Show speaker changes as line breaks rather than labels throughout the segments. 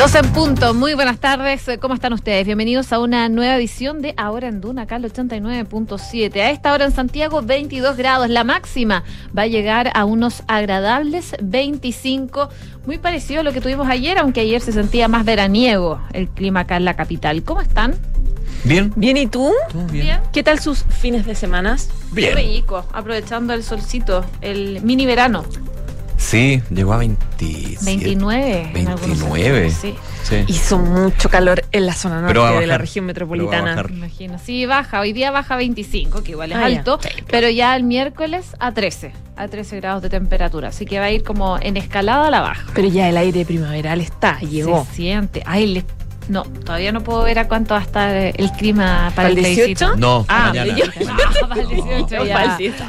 12 en punto, muy buenas tardes, ¿cómo están ustedes? Bienvenidos a una nueva edición de Ahora en Duna, acá al 89.7. A esta hora en Santiago, 22 grados, la máxima va a llegar a unos agradables 25, muy parecido a lo que tuvimos ayer, aunque ayer se sentía más veraniego el clima acá en la capital. ¿Cómo están?
Bien.
Bien, ¿y tú?
Bien.
¿Qué tal sus fines de semana?
Bien.
Rico, aprovechando el solcito, el mini verano.
Sí, llegó a 27.
29. en algunos
29.
sectores, Sí.
Sí.
Hizo mucho calor en la zona norte de la región
pero va a
metropolitana.
imagino. Sí, baja. Hoy día baja 25, que igual es
Ah,
alto, pero ya el miércoles a 13, a 13 grados de temperatura. Así que va a ir como en escalada a la baja.
Pero ya el aire primaveral está, llegó.
Se siente. Ay, le- no, todavía no puedo ver a cuánto va a estar eh, el clima para
¿Para
el
el 18?
plebiscito.
No,
Ah,
mañana.
yo- no, para el 18
No,
ya.
para el 18.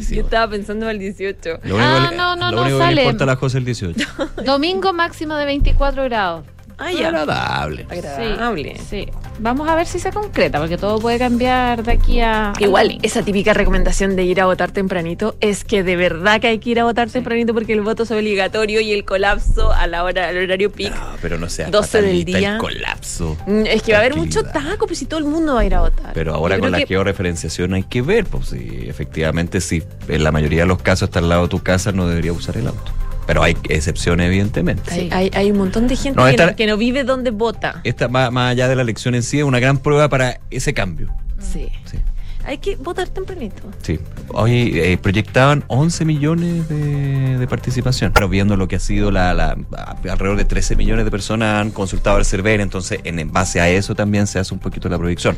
Está
Yo estaba pensando en el 18.
Lo único,
Ah, no, no,
lo
no,
único
sale.
que le importa a la José el 18.
Domingo máximo de 24 grados.
Ah, ya.
Agradable.
Agradable.
Sí. Vamos a ver si se concreta, porque todo puede cambiar de aquí a. al
Igual, esa típica recomendación de ir a votar tempranito es que de verdad que hay que ir a votar tempranito porque el voto es obligatorio y el colapso a la hora, al horario peak.
No, pero no sea
12 del día.
el colapso.
Mm, Es que va a haber mucho taco, pues si todo el mundo va a ir a votar.
Pero ahora
Yo
con la
que-
georreferenciación hay que ver, pues si efectivamente si en la mayoría de los casos está al lado de tu casa no debería usar el auto. Pero hay excepciones evidentemente.
Sí, hay, hay un montón de gente
No,
que, no, que no vive donde vota.
Esta más, más allá de la elección en sí es una gran prueba para ese cambio.
Sí.
Sí.
Hay que votar tempranito.
Sí. Hoy eh, proyectaban 11 millones de, de participación. Pero viendo lo que ha sido la, la- alrededor de 13 millones de personas han consultado el CERVER, entonces en, en base a eso también se hace un poquito la proyección.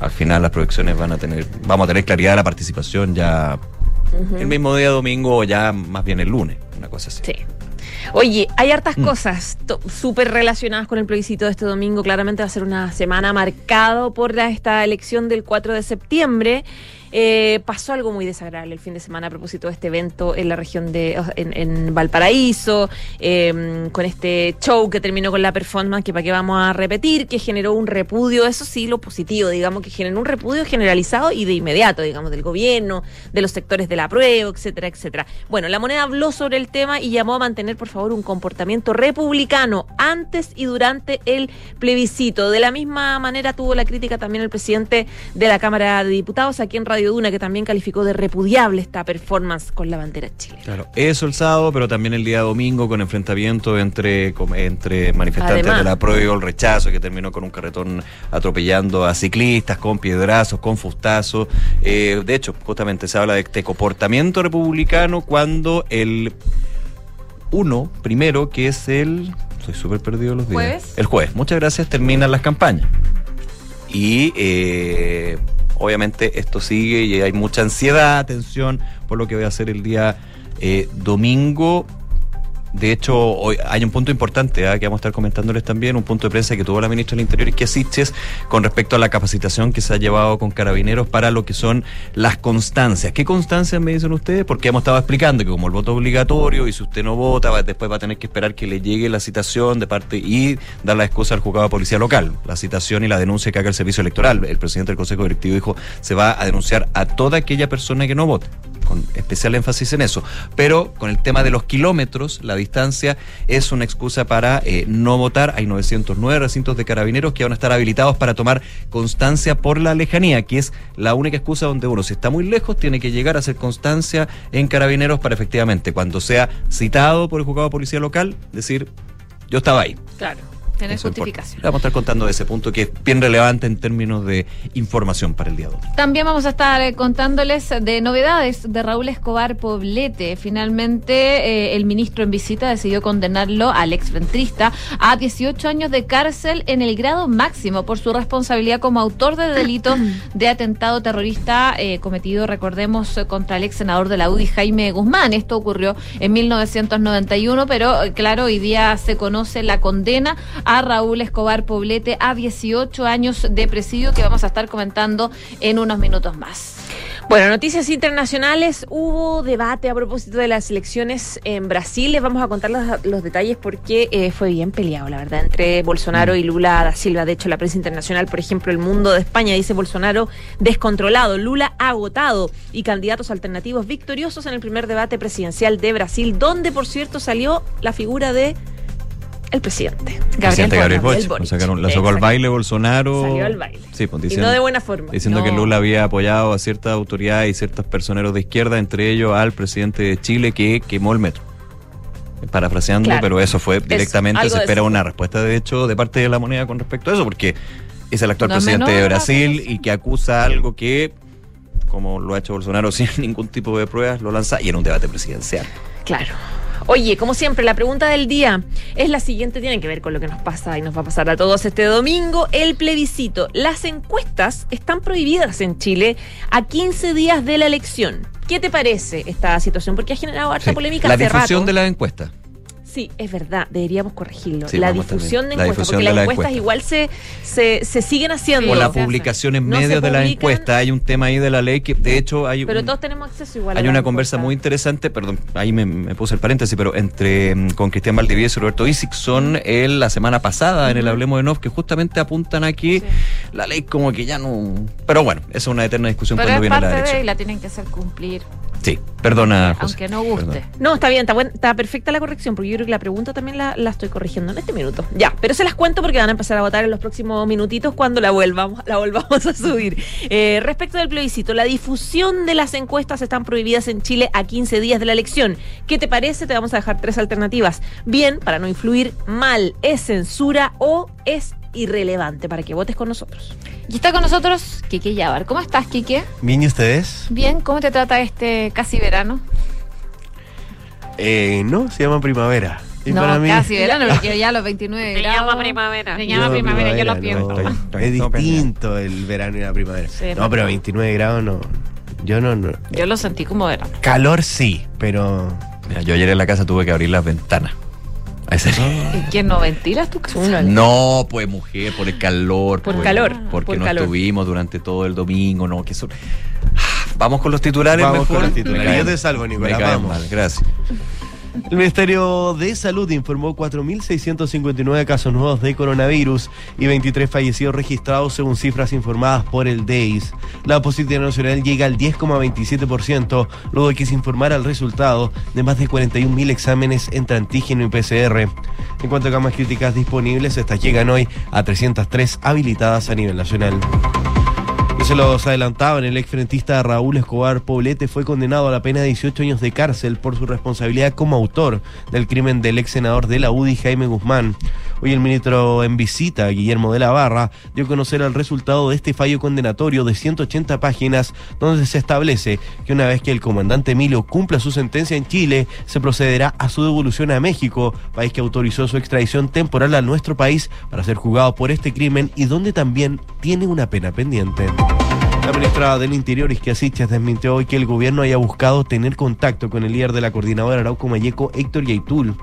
Al final las proyecciones van a tener, vamos a tener claridad de la participación ya el mismo día domingo o ya más bien el lunes, una cosa así.
Sí. Oye, hay hartas
Mm.
cosas súper relacionadas con el plebiscito de este domingo. Claramente va a ser una semana marcado por la- esta elección del 4 de septiembre. Eh, pasó algo muy desagradable el fin de semana a propósito de este evento en la región de en, Valparaíso, eh, con este show que terminó con la performance, que para qué vamos a repetir, que generó un repudio, eso sí, lo positivo, digamos, que generó un repudio generalizado y de inmediato, digamos, del gobierno, de los sectores de la prueba, etcétera, etcétera. Bueno, la moneda habló sobre el tema y llamó a mantener, por favor, un comportamiento republicano antes y durante el plebiscito. De la misma manera tuvo la crítica también el presidente de la Cámara de Diputados aquí en Radio Duna, que también calificó de repudiable esta performance con la bandera chilena.
Claro, eso el sábado, pero también el día domingo con enfrentamiento entre, manifestantes
Además.
de la prueba y el rechazo, que terminó con un carretón atropellando a ciclistas, con piedrazos, con fustazos. Eh, de hecho, justamente se habla de este comportamiento republicano cuando el uno, primero, que es el... Soy súper perdido los días.
¿Jueves?
El jueves, muchas gracias, terminan las campañas. Y eh, obviamente esto sigue y hay mucha ansiedad, tensión por lo que voy a hacer el día eh, domingo. De hecho, hoy hay un punto importante ¿ah? que vamos a estar comentándoles también, un punto de prensa que tuvo la ministra del Interior, Isquia Siches, con respecto a la capacitación que se ha llevado con carabineros para lo que son las constancias. ¿Qué constancias me dicen ustedes? Porque hemos estado explicando que como el voto es obligatorio y si usted no vota, va- después va a tener que esperar que le llegue la citación de parte y dar la excusa al juzgado de policía local. La citación y la denuncia que haga el servicio electoral. El presidente del Consejo Directivo dijo, se va a denunciar a toda aquella persona que no vote con especial énfasis en eso. Pero con el tema de los kilómetros, la distancia es una excusa para eh, no votar. Hay 909 recintos de carabineros que van a estar habilitados para tomar constancia por la lejanía, que es la única excusa donde uno, si está muy lejos, tiene que llegar a hacer constancia en carabineros para efectivamente, cuando sea citado por el juzgado de policía local, decir, yo estaba ahí.
Claro.
Tener
Eso importa.
justificación.
Le Vamos a estar contando de ese punto que es bien relevante en términos de información para el día de hoy.
También vamos a estar eh, contándoles de novedades de Raúl Escobar Poblete. Finalmente, eh, el ministro en visita decidió condenarlo al exventrista a 18 años de cárcel en el grado máximo por su responsabilidad como autor de delito de atentado terrorista eh, cometido, recordemos, contra el ex senador de la UDI, Jaime Guzmán. Esto ocurrió en 1991, pero claro, hoy día se conoce la condena a Raúl Escobar Poblete a 18 años de presidio que vamos a estar comentando en unos minutos más.
Bueno, noticias internacionales. Hubo debate a propósito de las elecciones en Brasil. Les vamos a contar los, los detalles porque eh, fue bien peleado, la verdad, entre Bolsonaro y Lula da Silva. De hecho, la prensa internacional, por ejemplo, El Mundo de España dice Bolsonaro descontrolado, Lula agotado y candidatos alternativos victoriosos en el primer debate presidencial de Brasil, donde, por cierto, salió la figura de el presidente.
presidente Gabriel
Gabriel
Boric. Sacaron, la sacó al baile Bolsonaro.
Salió al baile.
Sí, pues
Y
diciendo,
no de buena forma.
diciendo
No.
que Lula había apoyado a ciertas autoridades y ciertos personeros de izquierda, entre ellos al presidente de Chile que quemó el metro. Parafraseando,
Claro.
pero eso fue directamente. se espera una respuesta, de hecho, de parte de la moneda con respecto a eso, porque es el actual
No
presidente de Brasil y que acusa algo que, como lo ha hecho Bolsonaro sin ningún tipo de pruebas, lo lanza y en un debate presidencial.
Claro. Oye, como siempre, la pregunta del día es la siguiente, tiene que ver con lo que nos pasa y nos va a pasar a todos este domingo, el plebiscito. Las encuestas están prohibidas en Chile a 15 días de la elección. ¿Qué te parece esta situación? Porque ha generado harta
Sí.
polémica
La
hace
difusión
rato.
de la encuesta.
Sí, es verdad, deberíamos corregirlo.
Sí,
la difusión
también.
de
La
encuestas,
difusión
porque
de
las
la
encuestas
encuesta.
igual se, se, se siguen haciendo.
O la publicación en
No se
medio de la
publican.
encuesta. Hay un tema ahí de la ley que, de hecho, hay
Pero
un-
todos tenemos acceso igual a
Hay
las
una conversa
encuestas.
muy interesante, perdón, ahí me, me puse el paréntesis, pero entre mm, con Cristian Valdivieso y Roberto Isic son él la semana pasada en el. Hablemos de Nov que justamente apuntan aquí
Sí.
la ley como que ya no... Pero bueno, esa es una eterna discusión
Pero
cuando
es
viene la
parte de y
elección.
la tienen que hacer cumplir,
Sí, perdona, José.
aunque no guste.
Perdón.
No, está bien, está, buen- está perfecta la corrección, porque yo creo que la pregunta también la, la estoy corrigiendo en este minuto. Ya, pero se las cuento porque van a empezar a votar en los próximos minutitos cuando la volvamos, la volvamos a subir. Eh, respecto del plebiscito, la difusión de las encuestas están prohibidas en Chile a 15 días de la elección. ¿Qué te parece? Te vamos a dejar tres alternativas. Bien, para no influir, mal, es censura o es irrelevante para que votes con nosotros.
Y está con nosotros Quique Yabar. ¿Cómo estás, Quique?
Bien, ¿y ustedes?
Bien, ¿cómo te trata este casi verano?
Eh, no, se llama primavera. Y
no,
para mí
casi verano, porque ya los 29
Me
grados.
llama primavera.
Me
No,
llama primavera, yo lo
no,
pienso.
Estoy-
es distinto el verano y la primavera.
Sí,
no, pero 29 grados no. Yo no, no.
Yo lo sentí como verano.
Calor sí, pero.
Mira, yo ayer en la casa tuve que abrir las ventanas. A ese-
¿Y quién no ventilas tu casa?
No, pues mujer, por el calor.
Por
pues,
calor,
Porque
por
no
calor.
estuvimos durante todo el domingo, no, que eso... Vamos con los titulares
Vamos
mejor.
con los titulares. Yo te salvo, Nicolás, vamos.
mal, gracias.
El Ministerio de Salud informó 4.659 casos nuevos de coronavirus y 23 fallecidos registrados según cifras informadas por el DEIS. La positividad nacional llega al 10,27%, luego de que se informara el resultado de más de 41.000 exámenes entre antígeno y PCR. En cuanto a camas críticas disponibles, estas llegan hoy a 303 habilitadas a nivel nacional. Se los adelantaban, el exfrentista Raúl Escobar Poblete fue condenado a la pena de 18 años de cárcel por su responsabilidad como autor del crimen del ex senador de la UDI, Jaime Guzmán. Hoy el ministro en visita, Guillermo de la Barra, dio a conocer el resultado de este fallo condenatorio de 180 páginas, donde se establece que una vez que el comandante Emilio cumpla su sentencia en Chile, se procederá a su devolución a México, país que autorizó su extradición temporal a nuestro país para ser juzgado por este crimen y donde también tiene una pena pendiente. La ministra del Interior, Isquia Sichas, desmintió hoy que el gobierno haya buscado tener contacto con el líder de la coordinadora Arauco Mayeco, Héctor Yaitul.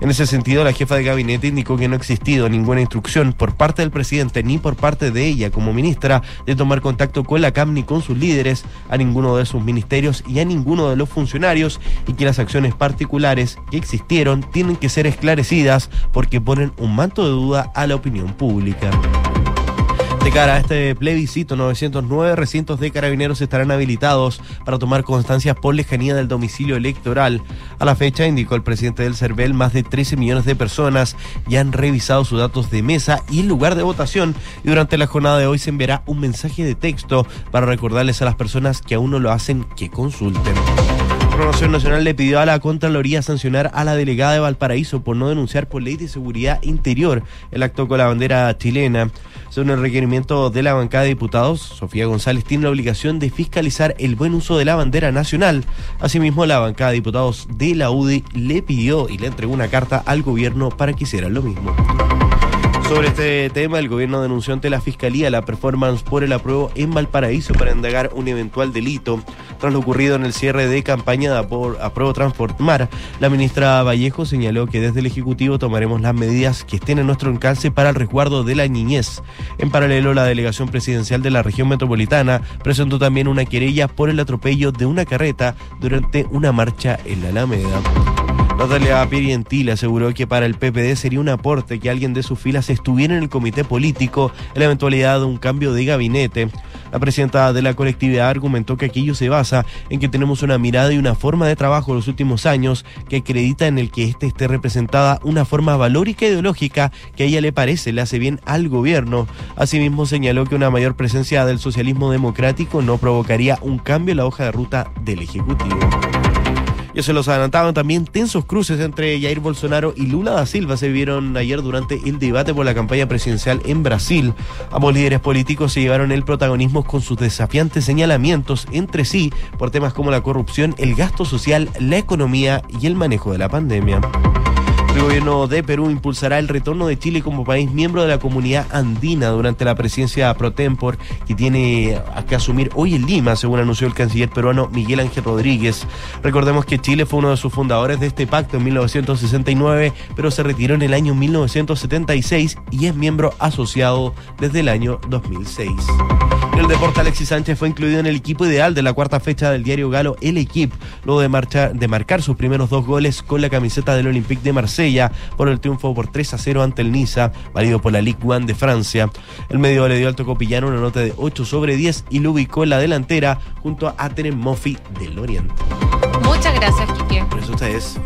En ese sentido, la jefa de gabinete indicó que no ha existido ninguna instrucción por parte del presidente ni por parte de ella como ministra de tomar contacto con la CAM ni con sus líderes, a ninguno de sus ministerios y a ninguno de los funcionarios y que las acciones particulares que existieron tienen que ser esclarecidas porque ponen un manto de duda a la opinión pública. De cara a este plebiscito, 909 recintos de carabineros estarán habilitados para tomar constancias por lejanía del domicilio electoral. A la fecha, indicó el presidente del CERVEL, más de 13 millones de personas ya han revisado sus datos de mesa y el lugar de votación. Y durante la jornada de hoy se enviará un mensaje de texto para recordarles a las personas que aún no lo hacen que consulten. Programación Nacional le pidió a la Contraloría sancionar a la delegada de Valparaíso por no denunciar por ley de seguridad interior el acto con la bandera chilena. Según el requerimiento de la bancada de diputados, Sofía González tiene la obligación de fiscalizar el buen uso de la bandera nacional. Asimismo, la bancada de diputados de la UDI le pidió y le entregó una carta al gobierno para que hicieran lo mismo. Sobre este tema, el gobierno denunció ante la fiscalía la performance por el apruebo en Valparaíso para indagar un eventual delito. Tras lo ocurrido en el cierre de campaña apro- apruebo Transportmar, la ministra Vallejo señaló que desde el Ejecutivo tomaremos las medidas que estén en nuestro alcance para el resguardo de la niñez. En paralelo, la delegación presidencial de la región metropolitana presentó también una querella por el atropello de una carreta durante una marcha en la Alameda. Natalia Pierientile aseguró que para el PPD sería un aporte que alguien de sus filas estuviera en el comité político en la eventualidad de un cambio de gabinete. La presidenta de la colectividad argumentó que aquello se basa en que tenemos una mirada y una forma de trabajo en los últimos años que acredita en el que éste esté representada una forma valórica e ideológica que a ella le parece le hace bien al gobierno. Asimismo señaló que una mayor presencia del socialismo democrático no provocaría un cambio en la hoja de ruta del Ejecutivo. Ya se los adelantaban también tensos cruces entre Jair Bolsonaro y Lula da Silva se vieron ayer durante el debate por la campaña presidencial en Brasil. Ambos líderes políticos se llevaron el protagonismo con sus desafiantes señalamientos entre sí por temas como la corrupción, el gasto social, la economía y el manejo de la pandemia. El gobierno de Perú impulsará el retorno de Chile como país miembro de la comunidad andina durante la presidencia pro tempore que tiene que asumir hoy en Lima, según anunció el canciller peruano Miguel Ángel Rodríguez. Recordemos que Chile fue uno de sus fundadores de este pacto en 1969, pero se retiró en el año 1976 y es miembro asociado desde el año 2006. El deporte, Alexis Sánchez fue incluido en el equipo ideal de la cuarta fecha del diario galo El Equipe, luego de, de marcar sus primeros dos goles con la camiseta del Olympique de Marsella por el triunfo por 3 a 0 ante el Niza, válido por la Ligue 1 de Francia. El medio le dio al Tocopillano una nota de 8 sobre 10 y lo ubicó en la delantera junto a Ateren Moffi del Oriente.
Muchas gracias, Kike.
Por eso ustedes.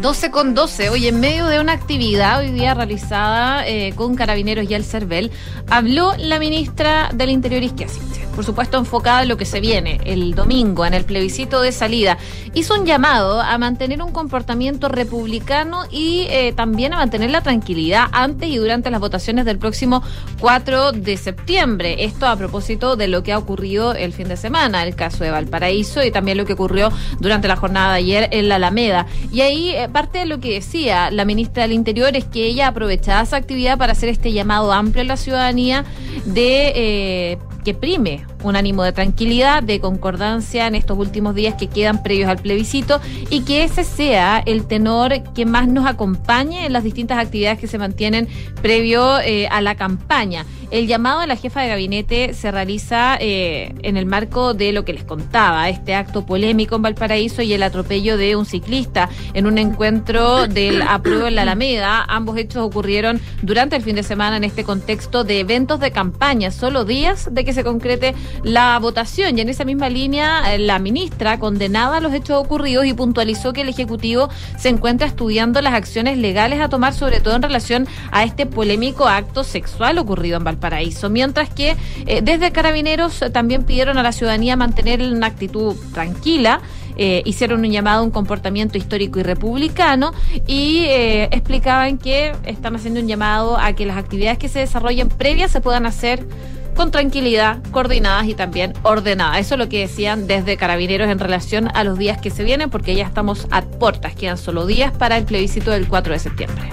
12 con 12. Hoy, en medio de una actividad hoy día realizada eh, con carabineros y el CERVEL, habló la ministra del Interior Isquiasiche. Por supuesto, enfocada en lo que se viene el domingo, en el plebiscito de salida. Hizo un llamado a mantener un comportamiento republicano y eh, también a mantener la tranquilidad antes y durante las votaciones del próximo 4 de septiembre. Esto a propósito de lo que ha ocurrido el fin de semana, el caso de Valparaíso y también lo que ocurrió durante la jornada de ayer en la Alameda. Y ahí eh, parte de lo que decía la ministra del Interior es que ella aprovechaba esa actividad para hacer este llamado amplio a la ciudadanía de eh, que prime un ánimo de tranquilidad, de concordancia en estos últimos días que quedan previos al plebiscito y que ese sea el tenor que más nos acompañe en las distintas actividades que se mantienen previo eh, a la campaña. El llamado de la jefa de gabinete se realiza eh, en el marco de lo que les contaba, este acto polémico en Valparaíso y el atropello de un ciclista en un encuentro del apruebo en la Alameda. Ambos hechos ocurrieron durante el fin de semana en este contexto de eventos de campaña, solo días de que se concrete la votación. Y en esa misma línea, eh, la ministra condenaba los hechos ocurridos y puntualizó que el Ejecutivo se encuentra estudiando las acciones legales a tomar, sobre todo en relación a este polémico acto sexual ocurrido en Valparaíso. Mientras que eh, desde Carabineros eh, también pidieron a la ciudadanía mantener una actitud tranquila. Eh, hicieron un llamado a un comportamiento histórico y republicano y explicaban que están haciendo un llamado a que las actividades que se desarrollen previas se puedan hacer con tranquilidad, coordinadas y también ordenadas. Eso es lo que decían desde Carabineros en relación a los días que se vienen, porque ya estamos a puertas, quedan solo días para el plebiscito del 4 de septiembre.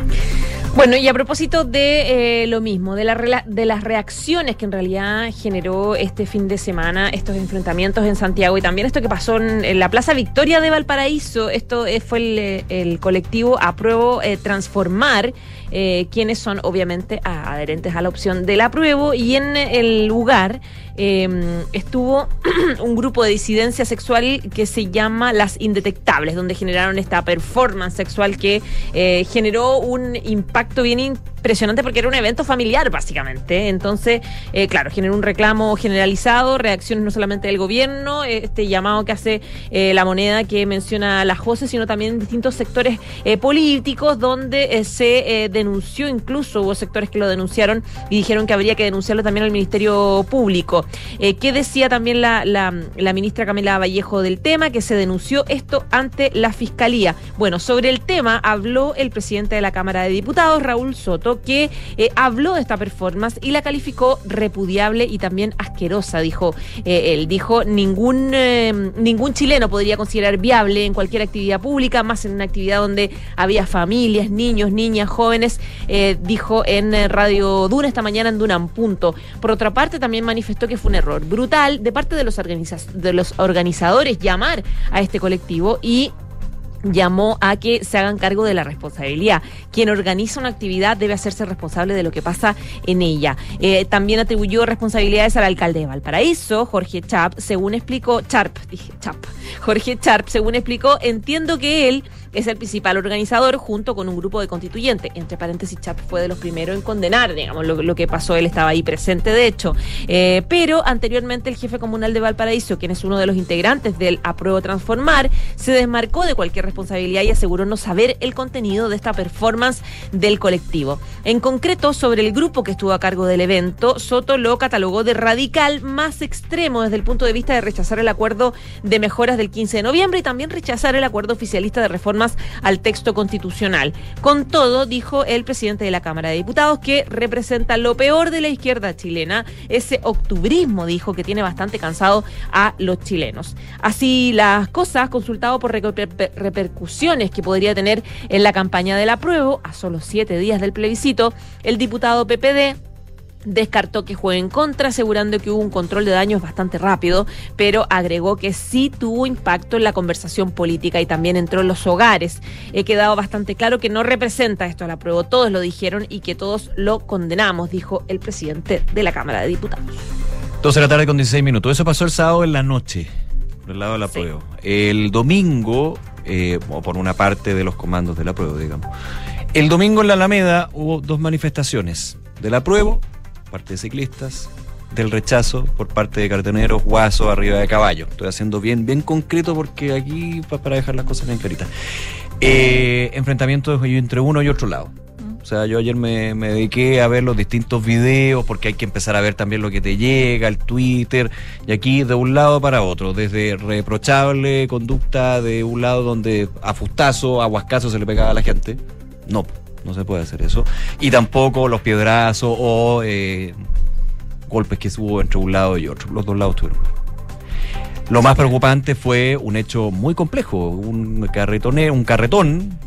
Bueno, y a propósito de eh, lo mismo, de, la, de las reacciones que en realidad generó este fin de semana, estos enfrentamientos en Santiago y también esto que pasó en, la Plaza Victoria de Valparaíso, esto eh, fue el, el colectivo Apruebo eh, Transformar, quienes son obviamente adherentes a la opción del apruebo. Y en el lugar Em, estuvo un grupo de disidencia sexual que se llama Las Indetectables, donde generaron esta performance sexual que eh, generó un impacto bien impresionante porque era un evento familiar, básicamente. Entonces, eh, claro, generó un reclamo generalizado, reacciones no solamente del gobierno, este llamado que hace eh, la moneda que menciona la José, sino también distintos sectores políticos donde se denunció, incluso hubo sectores que lo denunciaron y dijeron que habría que denunciarlo también al Ministerio Público. Eh, ¿Qué decía también la, la, ministra Camila Vallejo del tema? Que se denunció esto ante la Fiscalía. Bueno, sobre el tema habló el presidente de la Cámara de Diputados, Raúl Soto, que eh, habló de esta performance y la calificó repudiable y también asquerosa, dijo eh, él. Dijo, ningún, ningún chileno podría considerar viable en cualquier actividad pública, más en una actividad donde había familias, niños, niñas, jóvenes, dijo en Radio Duna esta mañana en Duna Punto. Por otra parte, también manifestó que fue un error brutal de parte de los, de los organizadores llamar a este colectivo y llamó a que se hagan cargo de la responsabilidad. Quien organiza una actividad debe hacerse responsable de lo que pasa en ella. Eh, también atribuyó responsabilidades al alcalde de Valparaíso, Jorge Chap, según explicó Charp, dije Chap, Jorge Charp, según explicó, entiendo que él es el principal organizador junto con un grupo de constituyentes. Entre paréntesis, Chap fue de los primeros en condenar, digamos, lo, que pasó, él estaba ahí presente, de hecho. Eh, pero anteriormente el jefe comunal de Valparaíso, quien es uno de los integrantes del Apruebo Transformar, se desmarcó de cualquier responsabilidad y aseguró no saber el contenido de esta performance del colectivo. En concreto, sobre el grupo que estuvo a cargo del evento, Soto lo catalogó de radical más extremo desde el punto de vista de rechazar el acuerdo de mejoras del 15 de noviembre y también rechazar el acuerdo oficialista de reformas al texto constitucional. Con todo, dijo el presidente de la Cámara de Diputados que representa lo peor de la izquierda chilena, ese octubrismo, dijo, que tiene bastante cansado a los chilenos. Así las cosas, consultado por reper- repercusiones que podría tener en la campaña del apruebo, a solo siete días del plebiscito, el diputado PPD descartó que juegue en contra, asegurando que hubo un control de daños bastante rápido, pero agregó que sí tuvo impacto en la conversación política y también entró en los hogares. He quedado bastante claro que no representa esto al apruebo, todos lo dijeron y que todos lo condenamos, dijo el presidente de la Cámara de Diputados.
12 de la tarde con 16 minutos. Eso pasó el sábado en la noche, por el lado de la
Sí.
prueba. El domingo, eh, o por una parte de los comandos de la prueba, digamos. El domingo en la Alameda hubo dos manifestaciones. De la prueba, parte de ciclistas, del rechazo por parte de cartoneros, guaso, arriba de caballo. Estoy haciendo bien, bien concreto porque aquí, pa- para dejar las cosas bien claritas. Eh, enfrentamientos entre uno y otro lado. O sea, yo ayer me, me dediqué a ver los distintos videos porque hay que empezar a ver también lo que te llega, el Twitter, y aquí de un lado para otro, desde reprochable conducta de un lado donde a fustazo, a huascazo se le pegaba a la gente. No, no se puede hacer eso. Y tampoco los piedrazos o eh, golpes que hubo entre un lado y otro. Los dos lados tuvieron. Lo más preocupante fue un hecho muy complejo, un carretone, un carretón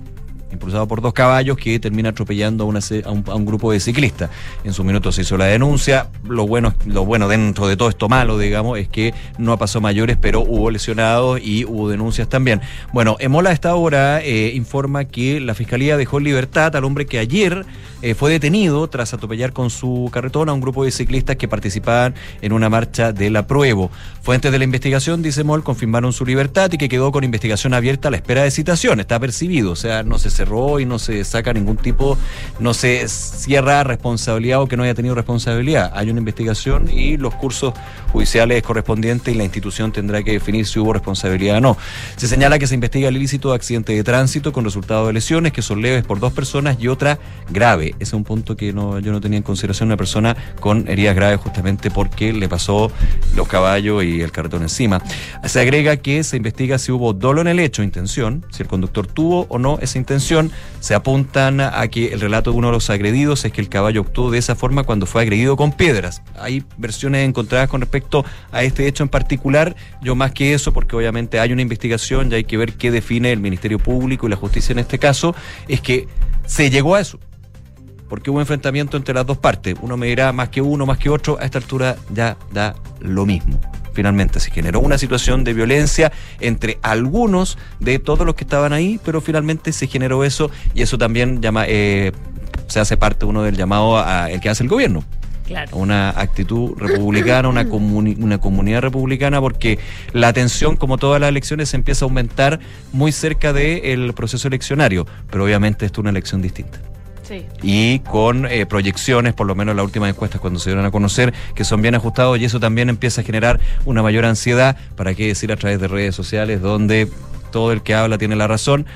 impulsado por dos caballos que termina atropellando a, una a un, a un grupo de ciclistas. En su minuto se hizo la denuncia. Lo bueno, lo bueno dentro de todo esto malo, digamos, es que no pasó mayores, pero hubo lesionados y hubo denuncias también. Bueno, Emola a esta hora eh, informa que la fiscalía dejó en libertad al hombre que ayer eh, fue detenido tras atropellar con su carretón a un grupo de ciclistas que participaban en una marcha del apruebo. Fuentes de la investigación, dice Mol, confirmaron su libertad y que quedó con investigación abierta a la espera de citación. Está percibido, o sea, no se y no se saca ningún tipo, no se cierra responsabilidad o que no haya tenido responsabilidad. Hay una investigación y los cursos judiciales correspondientes y la institución tendrá que definir si hubo responsabilidad o no. Se señala que se investiga el ilícito de accidente de tránsito con resultado de lesiones que son leves por dos personas y otra grave. Ese es un punto que no, yo no tenía en consideración, una persona con heridas graves justamente porque le pasó los caballos y el carretón encima. Se agrega que se investiga si hubo dolo en el hecho, intención, si el conductor tuvo o no esa intención. Se apuntan a que el relato de uno de los agredidos es que el caballo actuó de esa forma cuando fue agredido con piedras. Hay versiones encontradas con respecto a este hecho en particular. Yo más que eso, porque obviamente hay una investigación y hay que ver qué define el Ministerio Público y la justicia en este caso, es que se llegó a eso porque hubo enfrentamiento entre las dos partes. Uno me dirá más que uno, más que otro, a esta altura ya da lo mismo. Finalmente se generó una situación de violencia entre algunos de todos los que estaban ahí, pero finalmente se generó eso y eso también llama, eh, se hace parte uno del llamado a, el que hace el gobierno.
Claro.
Una actitud republicana, una, comuni- una comunidad republicana, porque la tensión, como todas las elecciones, se empieza a aumentar muy cerca del proceso eleccionario, pero obviamente esto es una elección distinta Y con eh, proyecciones, por lo menos las últimas encuestas cuando se dieron a conocer, que son bien ajustados y eso también empieza a generar una mayor ansiedad, para qué decir a través de redes sociales, donde todo el que habla tiene la razón.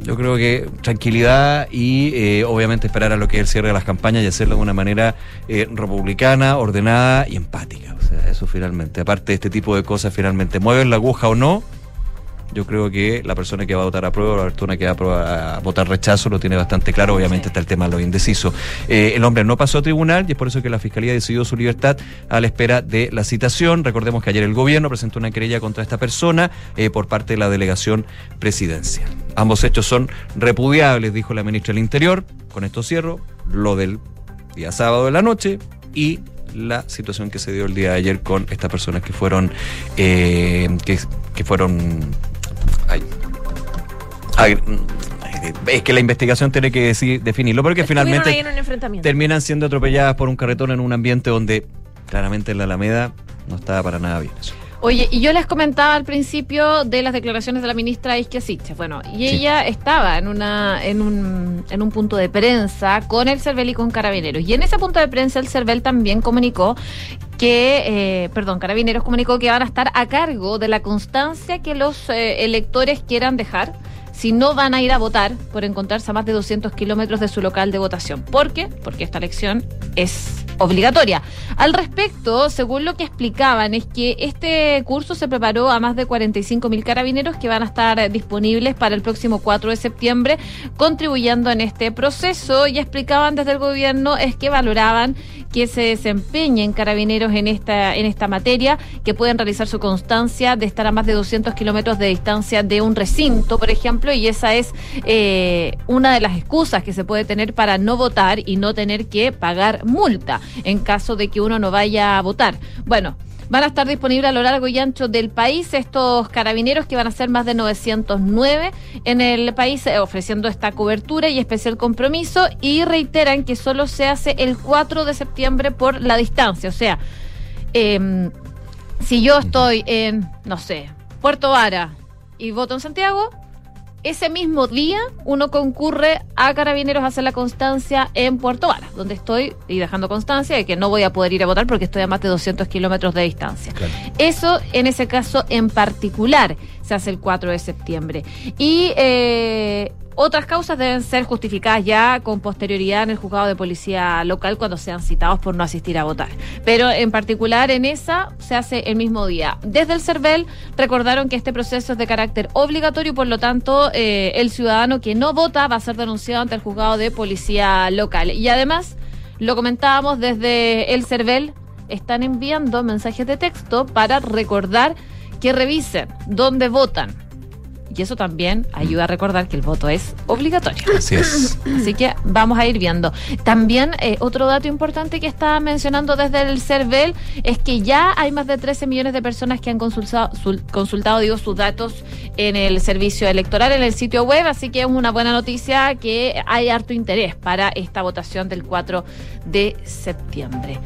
Yo creo que tranquilidad y eh, obviamente esperar a lo que es el cierre de las campañas y hacerlo de una manera eh, republicana, ordenada y empática. O sea, eso finalmente, aparte de este tipo de cosas, finalmente, mueven la aguja o no, yo creo que la persona que va a votar a prueba, la persona que va a, prueba- a votar rechazo, lo tiene bastante claro. Obviamente está el tema de lo indeciso. Eh, el hombre no pasó a tribunal y es por eso que la fiscalía decidió su libertad a la espera de la citación. Recordemos que ayer el gobierno presentó una querella contra esta persona eh, por parte de la delegación presidencial. Ambos hechos son repudiables, dijo la ministra del Interior. Con esto cierro lo del día sábado de la noche y la situación que se dio el día de ayer con estas personas que fueron eh, que, fueron es que la investigación tiene que decir, definirlo porque
Estuvieron
finalmente terminan siendo atropelladas por un carretón en un ambiente donde claramente en la Alameda no estaba para nada bien eso.
Oye, y yo les comentaba al principio de las declaraciones de la ministra Isquia Siches. Bueno, y
Sí.
ella estaba en una en un, en un punto de prensa con el CERVEL y con Carabineros. Y en ese punto de prensa el CERVEL también comunicó que, eh, perdón, Carabineros comunicó que van a estar a cargo de la constancia que los eh, electores quieran dejar si no van a ir a votar por encontrarse a más de 200 kilómetros de su local de votación. ¿Por qué? Porque esta elección es obligatoria. Al respecto, según lo que explicaban, es que este curso se preparó a más de 45 mil carabineros que van a estar disponibles para el próximo 4 de septiembre, contribuyendo en este proceso. Y explicaban desde el gobierno es que valoraban que se desempeñen carabineros en esta, en esta materia, que pueden realizar su constancia de estar a más de 200 kilómetros de distancia de un recinto, por ejemplo, y esa es eh, una de las excusas que se puede tener para no votar y no tener que pagar multa en caso de que uno no vaya a votar. Bueno. Van a estar disponibles a lo largo y ancho del país estos carabineros que van a ser más de 909 en el país eh, ofreciendo esta cobertura y especial compromiso y reiteran que solo se hace el 4 de septiembre por la distancia. O sea, em, si yo estoy en, no sé, Puerto Vara y voto en Santiago, ese mismo día uno concurre a Carabineros a hacer la constancia en Puerto Vara, donde estoy y dejando constancia de que no voy a poder ir a votar porque estoy a más de 200 kilómetros de distancia. Eso en ese caso en particular se hace el 4 de septiembre. Y eh, otras causas deben ser justificadas ya con posterioridad en el juzgado de policía local cuando sean citados por no asistir a votar. Pero en particular en esa se hace el mismo día. Desde el CERVEL recordaron que este proceso es de carácter obligatorio y por lo tanto eh, el ciudadano que no vota va a ser denunciado ante el juzgado de policía local. Y además, lo comentábamos desde el CERVEL, están enviando mensajes de texto para recordar que revisen dónde votan. Y eso también ayuda a recordar que el voto es obligatorio.
Así es.
Así que vamos a ir viendo. También eh, otro dato importante que está mencionando desde el CERVEL es que ya hay más de 13 millones de personas que han consultado, sul- consultado digo, sus datos en el servicio electoral, en el sitio web, así que es una buena noticia que hay harto interés para esta votación del 4 de septiembre.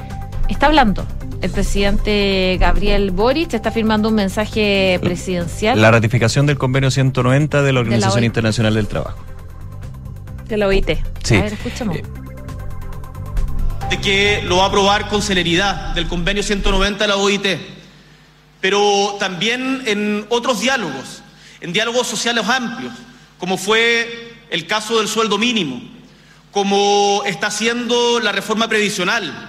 Está hablando el presidente Gabriel Boric, está firmando un mensaje presidencial.
La ratificación del convenio 190 de la Organización. Internacional del Trabajo.
De la OIT.
Sí.
A ver, escuchemos.
Eh,
de que lo va a aprobar con celeridad del convenio 190 de la OIT, pero también en otros diálogos, en diálogos sociales amplios, como fue el caso del sueldo mínimo, como está haciendo la reforma previsional,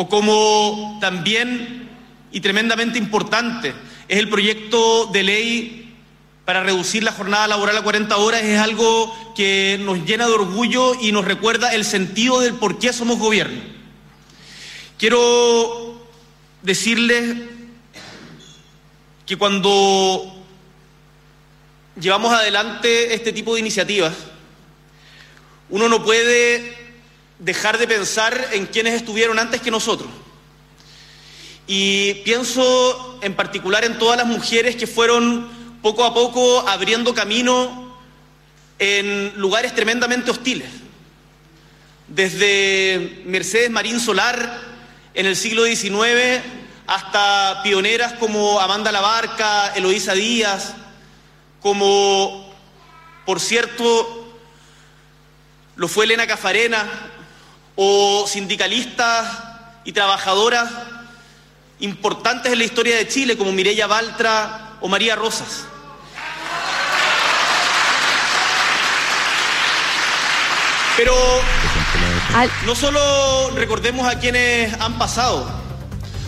o como también, y tremendamente importante, es el proyecto de ley para reducir la jornada laboral a 40 horas es algo que nos llena de orgullo y nos recuerda el sentido del por qué somos gobierno. Quiero decirles que cuando llevamos adelante este tipo de iniciativas, uno no puede dejar de pensar en quienes estuvieron antes que nosotros. Y pienso en particular en todas las mujeres que fueron poco a poco abriendo camino en lugares tremendamente hostiles. Desde Mercedes Marín Solar en el siglo XIX hasta pioneras como Amanda Labarca, Eloísa Díaz, como, por cierto, lo fue Elena Cafarena, o sindicalistas y trabajadoras importantes en la historia de Chile, como Mireya Baltra o María Rosas. Pero no solo recordemos a quienes han pasado,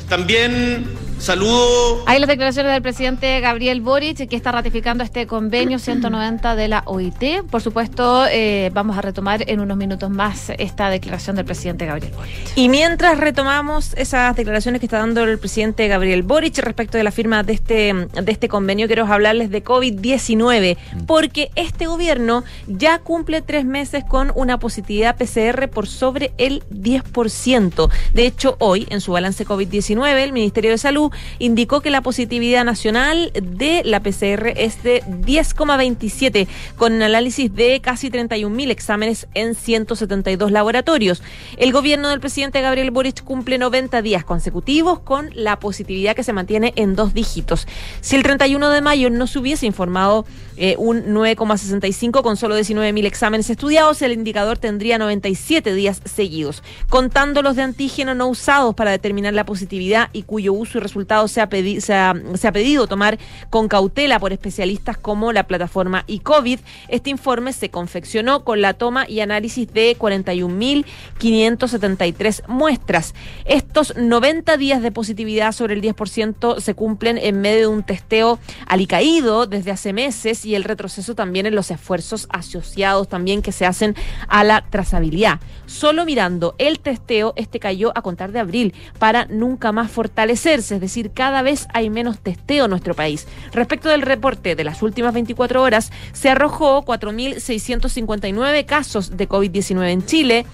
también saludo
Hay las declaraciones del presidente Gabriel Boric que está ratificando este convenio 190 de la OIT. Por supuesto, eh, vamos a retomar en unos minutos más esta declaración del presidente Gabriel Boric.
Y mientras retomamos esas declaraciones que está dando el presidente Gabriel Boric respecto de la firma de este, de este convenio, quiero hablarles de COVID-19, porque este gobierno ya cumple tres meses con una positividad PCR por sobre el 10%. De hecho, hoy, en su balance COVID-19, el Ministerio de Salud Indicó que la positividad nacional de la PCR es de 10,27, con análisis de casi 31.000 exámenes en 172 laboratorios. El gobierno del presidente Gabriel Boric cumple 90 días consecutivos con la positividad que se mantiene en dos dígitos. Si el 31 de mayo no se hubiese informado eh, un 9,65 con solo 19.000 exámenes estudiados, el indicador tendría 97 días seguidos. Contando los de antígeno no usados para determinar la positividad y cuyo uso y resultado pedi- se ha- pedido tomar con cautela por especialistas como la plataforma iCovid, este informe se confeccionó con la toma y análisis de 41.573 muestras. Estos 90 días de positividad sobre el 10% se cumplen en medio de un testeo alicaído desde hace meses y el retroceso también en los esfuerzos asociados también que se hacen a la trazabilidad. Solo mirando el testeo, este cayó a contar de abril para nunca más fortalecerse, cada vez hay menos testeo en nuestro país. Respecto del reporte de las últimas 24 horas, se arrojó 4.659 casos de COVID-19 en Chile.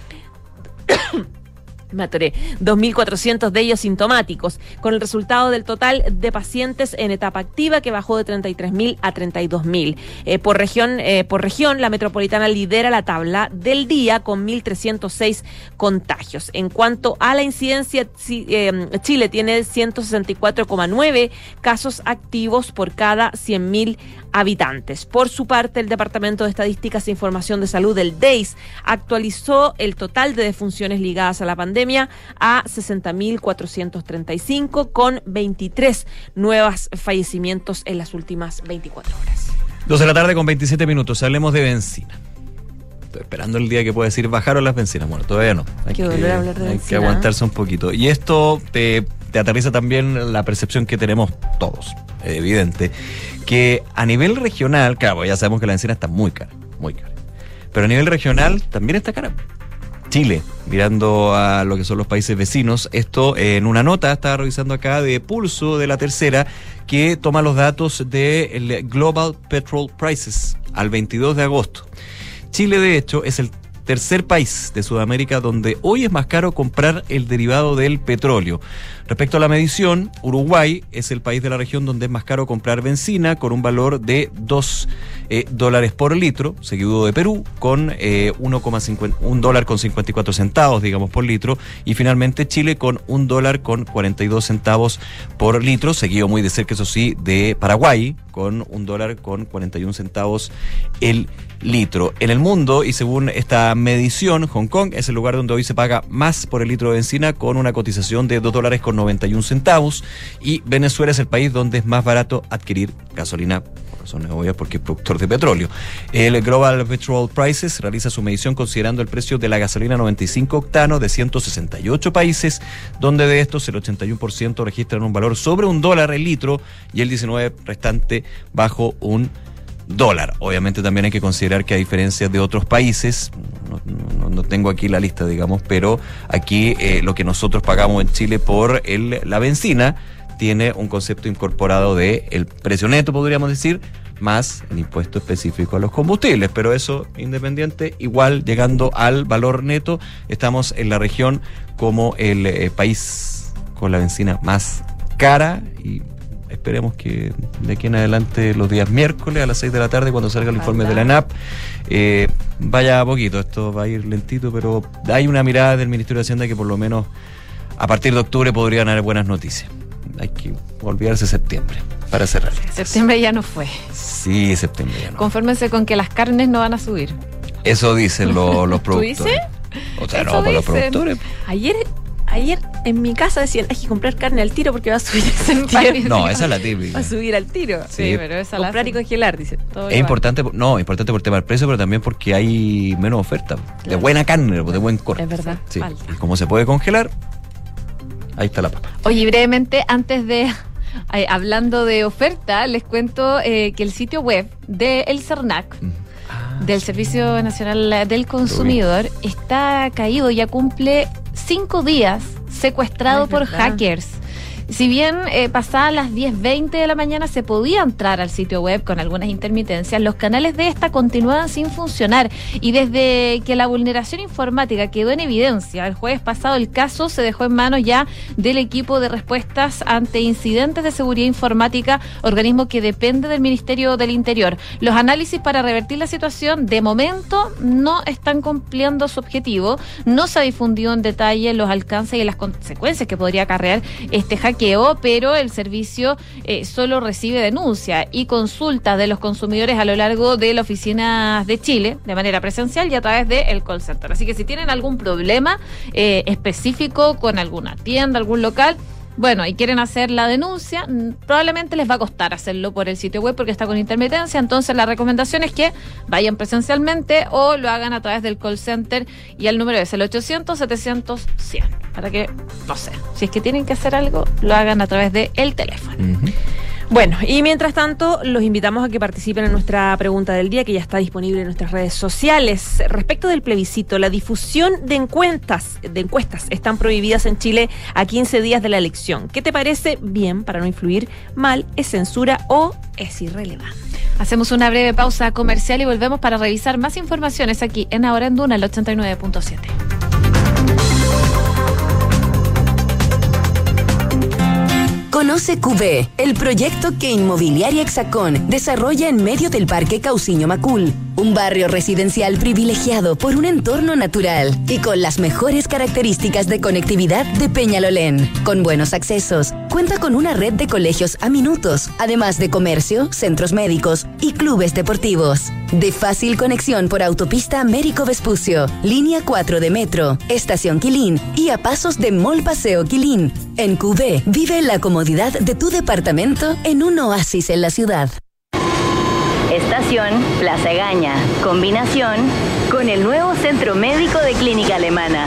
Me atoré. 2.400 de ellos sintomáticos, con el resultado del total de pacientes en etapa activa que bajó de 33.000 a 32.000. Eh, por, región, eh, por región, la metropolitana lidera la tabla del día con 1.306 contagios. En cuanto a la incidencia, eh, Chile tiene 164,9 casos activos por cada 100.000 habitantes. Por su parte, el Departamento de Estadísticas e Información de Salud del DEIS actualizó el total de defunciones ligadas a la pandemia a 60.435 con 23 nuevos fallecimientos en las últimas 24 horas.
12 de la tarde con 27 minutos. Hablemos de benzina. Estoy esperando el día que pueda decir bajaron las bencinas. Bueno, todavía no. Hay
Qué dolor hablar de
hay que aguantarse un poquito. Y esto te, te aterriza también la percepción que tenemos todos, evidente, que a nivel regional, claro, ya sabemos que la bencina está muy cara, muy cara. Pero a nivel regional también está cara. Chile, mirando a lo que son los países vecinos. Esto en una nota, estaba revisando acá, de Pulso de la tercera, que toma los datos del Global Petrol Prices al 22 de agosto. Chile, de hecho, es el tercer país de Sudamérica donde hoy es más caro comprar el derivado del petróleo. Respecto a la medición, Uruguay es el país de la región donde es más caro comprar benzina con un valor de 2 eh, dólares por litro, seguido de Perú con eh, 1,50 un dólar con 54 centavos, digamos, por litro, y finalmente Chile con un dólar con 42 centavos por litro, seguido muy de cerca, eso sí, de Paraguay con un dólar con 41 centavos el litro. En el mundo, y según esta medición, Hong Kong es el lugar donde hoy se paga más por el litro de benzina con una cotización de 2 dólares con 91 centavos y Venezuela es el país donde es más barato adquirir gasolina por razones obvias porque es productor de petróleo. El Global Petrol Prices realiza su medición considerando el precio de la gasolina 95 octano de 168 países, donde de estos el 81% registran un valor sobre un dólar el litro y el 19 restante bajo un dólar. Obviamente también hay que considerar que a diferencia de otros países, no, no- tengo aquí la lista, digamos, pero aquí eh, lo que nosotros pagamos en Chile por el, la benzina tiene un concepto incorporado de el precio neto, podríamos decir, más el impuesto específico a los combustibles. Pero eso, independiente, igual llegando al valor neto, estamos en la región como el eh, país con la benzina más cara y esperemos que de aquí en adelante los días miércoles a las 6 de la tarde cuando salga el informe de la ENAP eh, vaya a poquito, esto va a ir lentito, pero hay una mirada del Ministerio de Hacienda que por lo menos a partir de octubre podrían haber buenas noticias. Hay que olvidarse septiembre para cerrar.
Septiembre ya no fue.
Sí, septiembre ya no.
Conférmense con que las carnes no van a subir.
Eso dicen lo- los
¿Tú
productores.
dices?
O sea,
Eso
no, por los
dicen.
productores.
Ayer, ayer en mi casa decían, hay que comprar carne al tiro porque va a subir el septiembre.
No, esa es la
Va
típica.
a subir al tiro.
Sí.
pero esa la
Comprar y congelar, dice.
todo
Es importante, por- no, importante por tema del precio, pero también porque hay menos oferta. De buena carne, de buen corte.
Es verdad,
Sí.
falta.
Y como se puede congelar, ahí está la papa.
Oye, brevemente, antes de. eh, hablando de oferta, les cuento eh, que el sitio web de El CERNAC, del Servicio Nacional del Consumidor, está caído, ya cumple cinco días secuestrado
es
por
verdad.
hackers. Si bien eh, pasadas las 10.20 de la mañana se podía entrar al sitio web con algunas intermitencias, los canales de esta continuaban sin funcionar y desde que la vulneración informática quedó en evidencia el jueves pasado, el caso se dejó en manos ya del equipo de respuestas ante incidentes de seguridad informática, organismo que depende del Ministerio del Interior. Los análisis para revertir la situación de momento no están cumpliendo su objetivo, no se ha difundido en detalle los alcances y las consecuencias que podría acarrear este hackeo, pero el servicio eh, solo recibe denuncia y consultas de los consumidores a lo largo de las oficinas de Chile, de manera presencial y a través del call center. Así que si tienen algún problema eh, específico con alguna tienda, algún local, bueno, y quieren hacer la denuncia, probablemente les va a costar hacerlo por el sitio web porque está con intermitencia. Entonces, la recomendación es que vayan presencialmente o lo hagan a través del call center y el número es el 800-700-100. Para que, no sé, si es que tienen que hacer algo, lo hagan a través del el teléfono.
Bueno, y mientras tanto, los invitamos a que participen en nuestra pregunta del día, que ya está disponible en nuestras redes sociales. Respecto del plebiscito, la difusión de encuestas, de encuestas están prohibidas en Chile a 15 días de la elección. ¿Qué te parece? Bien, para no influir, mal, es censura o es irrelevante.
Hacemos una breve pausa comercial y volvemos para revisar más informaciones aquí en Ahora en Duna, el 89.7.
Conoce QB, el proyecto que Inmobiliaria Hexacón desarrolla en medio del Parque Cauciño Macul, un barrio residencial privilegiado por un entorno natural y con las mejores características de conectividad de Peñalolén, con buenos accesos. Cuenta con una red de colegios a minutos, además de comercio, centros médicos y clubes deportivos. De fácil conexión por autopista Américo Vespucio, línea 4 de metro, estación Quilín y a pasos de Mall Paseo Quilín. En QB vive la comodidad de tu departamento en un oasis en la ciudad.
Estación Plaza Gaña. Combinación con el nuevo Centro Médico de Clínica Alemana.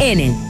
Enel.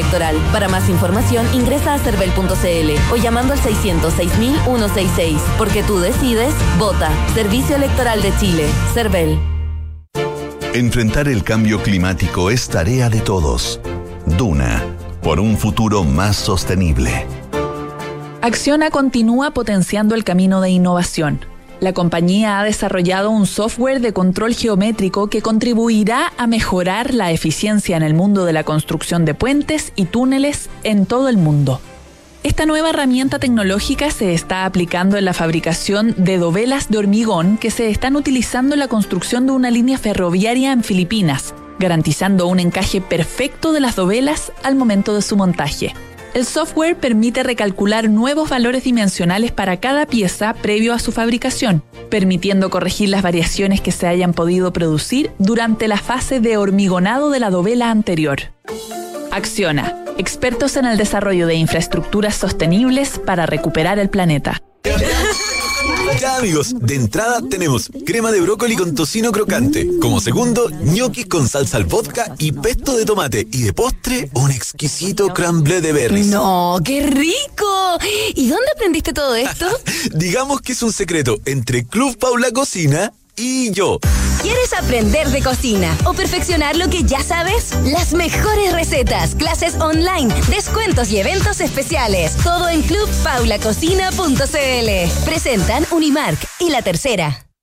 Para más información ingresa a cervel.cl o llamando al 606.166. Porque tú decides, vota. Servicio Electoral de Chile. Cervel.
Enfrentar el cambio climático es tarea de todos. Duna, por un futuro más sostenible.
Acciona continúa potenciando el camino de innovación. La compañía ha desarrollado un software de control geométrico que contribuirá a mejorar la eficiencia en el mundo de la construcción de puentes y túneles en todo el mundo. Esta nueva herramienta tecnológica se está aplicando en la fabricación de dovelas de hormigón que se están utilizando en la construcción de una línea ferroviaria en Filipinas, garantizando un encaje perfecto de las dovelas al momento de su montaje. El software permite recalcular nuevos valores dimensionales para cada pieza previo a su fabricación, permitiendo corregir las variaciones que se hayan podido producir durante la fase de hormigonado de la dovela anterior. Acciona, expertos en el desarrollo de infraestructuras sostenibles para recuperar el planeta.
Ya amigos, de entrada tenemos crema de brócoli con tocino crocante. Como segundo, ñoquis con salsa al vodka y pesto de tomate. Y de postre, un exquisito crumble de berries.
No, qué rico. ¿Y dónde aprendiste todo esto?
Digamos que es un secreto entre Club Paula Cocina
¿Quieres aprender de cocina o perfeccionar lo que ya sabes? Las mejores recetas, clases online, descuentos y eventos especiales. Todo en clubpaulacocina.cl. Presentan Unimark y La Tercera.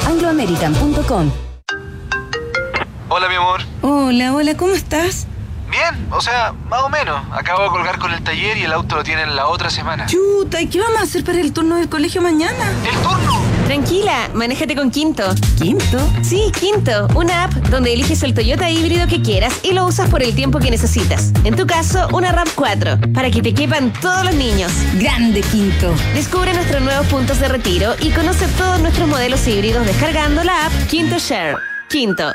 chile.angloamerican.com.
Hola, mi amor.
Hola, hola, ¿cómo estás?
Bien, o sea, más o menos. Acabo de colgar con el taller y el auto lo tienen la otra semana.
Chuta, ¿y qué vamos a hacer para el turno del colegio mañana?
¿El turno?
Tranquila, manéjate con Quinto.
¿Quinto?
Sí, Quinto, una app donde eliges el Toyota híbrido que quieras y lo usas por el tiempo que necesitas. En tu caso, una RAV 4, para que te quepan todos los niños.
Grande Quinto.
Descubre nuestros nuevos puntos de retiro y conoce todos nuestros modelos híbridos descargando la app Quinto Share. Quinto.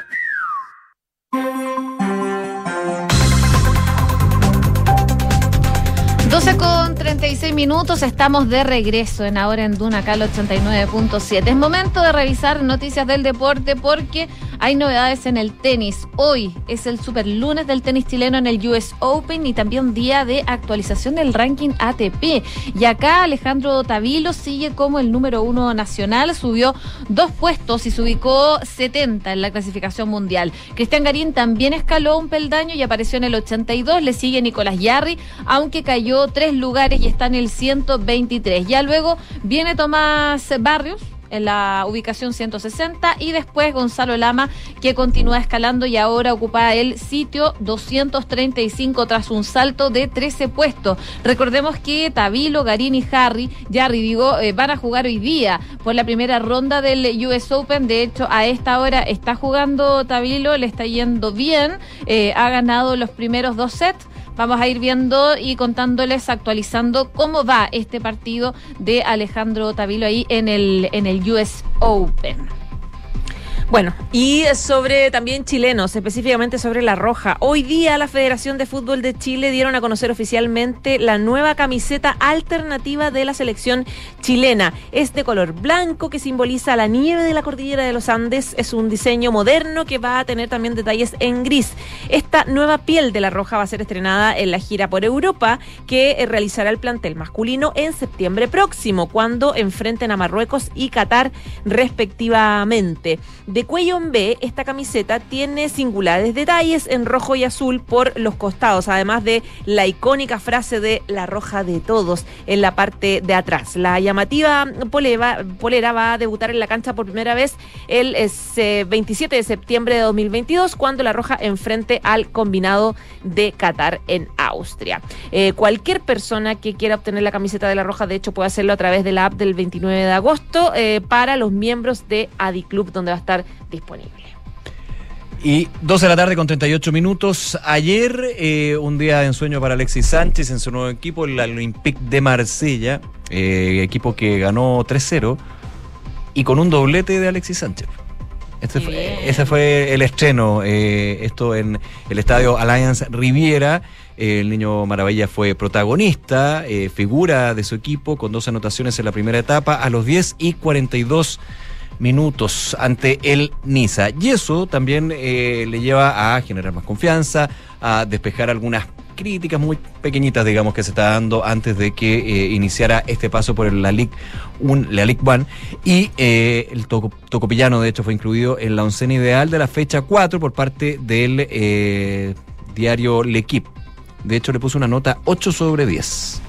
12 con 36 minutos, estamos de regreso en Ahora en Duna, acá al 89.7. Es momento de revisar noticias del deporte porque hay novedades en el tenis. Hoy es el super lunes del tenis chileno en el US Open y también día de actualización del ranking ATP. Y acá Alejandro Tavilo sigue como el número uno nacional, subió dos puestos y se ubicó 70 en la clasificación mundial. Cristian Garín también escaló un peldaño y apareció en el 82, le sigue Nicolás Yarri, aunque cayó tres lugares y está en el 123. Ya luego viene Tomás Barrios en la ubicación 160 y después Gonzalo Lama que continúa escalando y ahora ocupa el sitio 235 tras un salto de 13 puestos. Recordemos que Tabilo, Garín y Harry, Jarry digo, eh, van a jugar hoy día por la primera ronda del US Open. De hecho, a esta hora está jugando Tabilo, le está yendo bien, eh, ha ganado los primeros dos sets. Vamos a ir viendo y contándoles, actualizando cómo va este partido de Alejandro Tavilo ahí en el, en el US Open.
Bueno, y sobre también chilenos, específicamente sobre La Roja. Hoy día la Federación de Fútbol de Chile dieron a conocer oficialmente la nueva camiseta alternativa de la selección chilena. Es de color blanco que simboliza la nieve de la cordillera de los Andes. Es un diseño moderno que va a tener también detalles en gris. Esta nueva piel de La Roja va a ser estrenada en la gira por Europa que eh, realizará el plantel masculino en septiembre próximo, cuando enfrenten a Marruecos y Qatar respectivamente. Cuello en B, esta camiseta tiene singulares detalles en rojo y azul por los costados, además de la icónica frase de la roja de todos en la parte de atrás. La llamativa polera, va a debutar en la cancha por primera vez el eh, 27 de septiembre de 2022, cuando la roja enfrente al combinado de Qatar en Austria. Eh, cualquier persona que quiera obtener la camiseta de la roja, de hecho, puede hacerlo a través de la app del 29 de agosto eh, para los miembros de Adiclub, donde va a estar disponible.
Y 12 de la tarde con 38 minutos. Ayer, eh, un día de ensueño para Alexis Sánchez en su nuevo equipo, el Olympique de Marsella, eh, equipo que ganó 3-0 y con un doblete de Alexis Sánchez. Este fue, ese fue el estreno, eh, esto en el estadio Alliance Riviera. Eh, el niño Maravilla fue protagonista, eh, figura de su equipo, con dos anotaciones en la primera etapa, a los 10 y 42 minutos ante el Niza. Y eso también eh, le lleva a generar más confianza, a despejar algunas críticas muy pequeñitas, digamos, que se está dando antes de que eh, iniciara este paso por la Ligue, un, la Ligue One. Y eh, el toco, Tocopillano, de hecho, fue incluido en la oncena ideal de la fecha 4 por parte del eh, diario L'Equipe. De hecho, le puso una nota 8 sobre 10.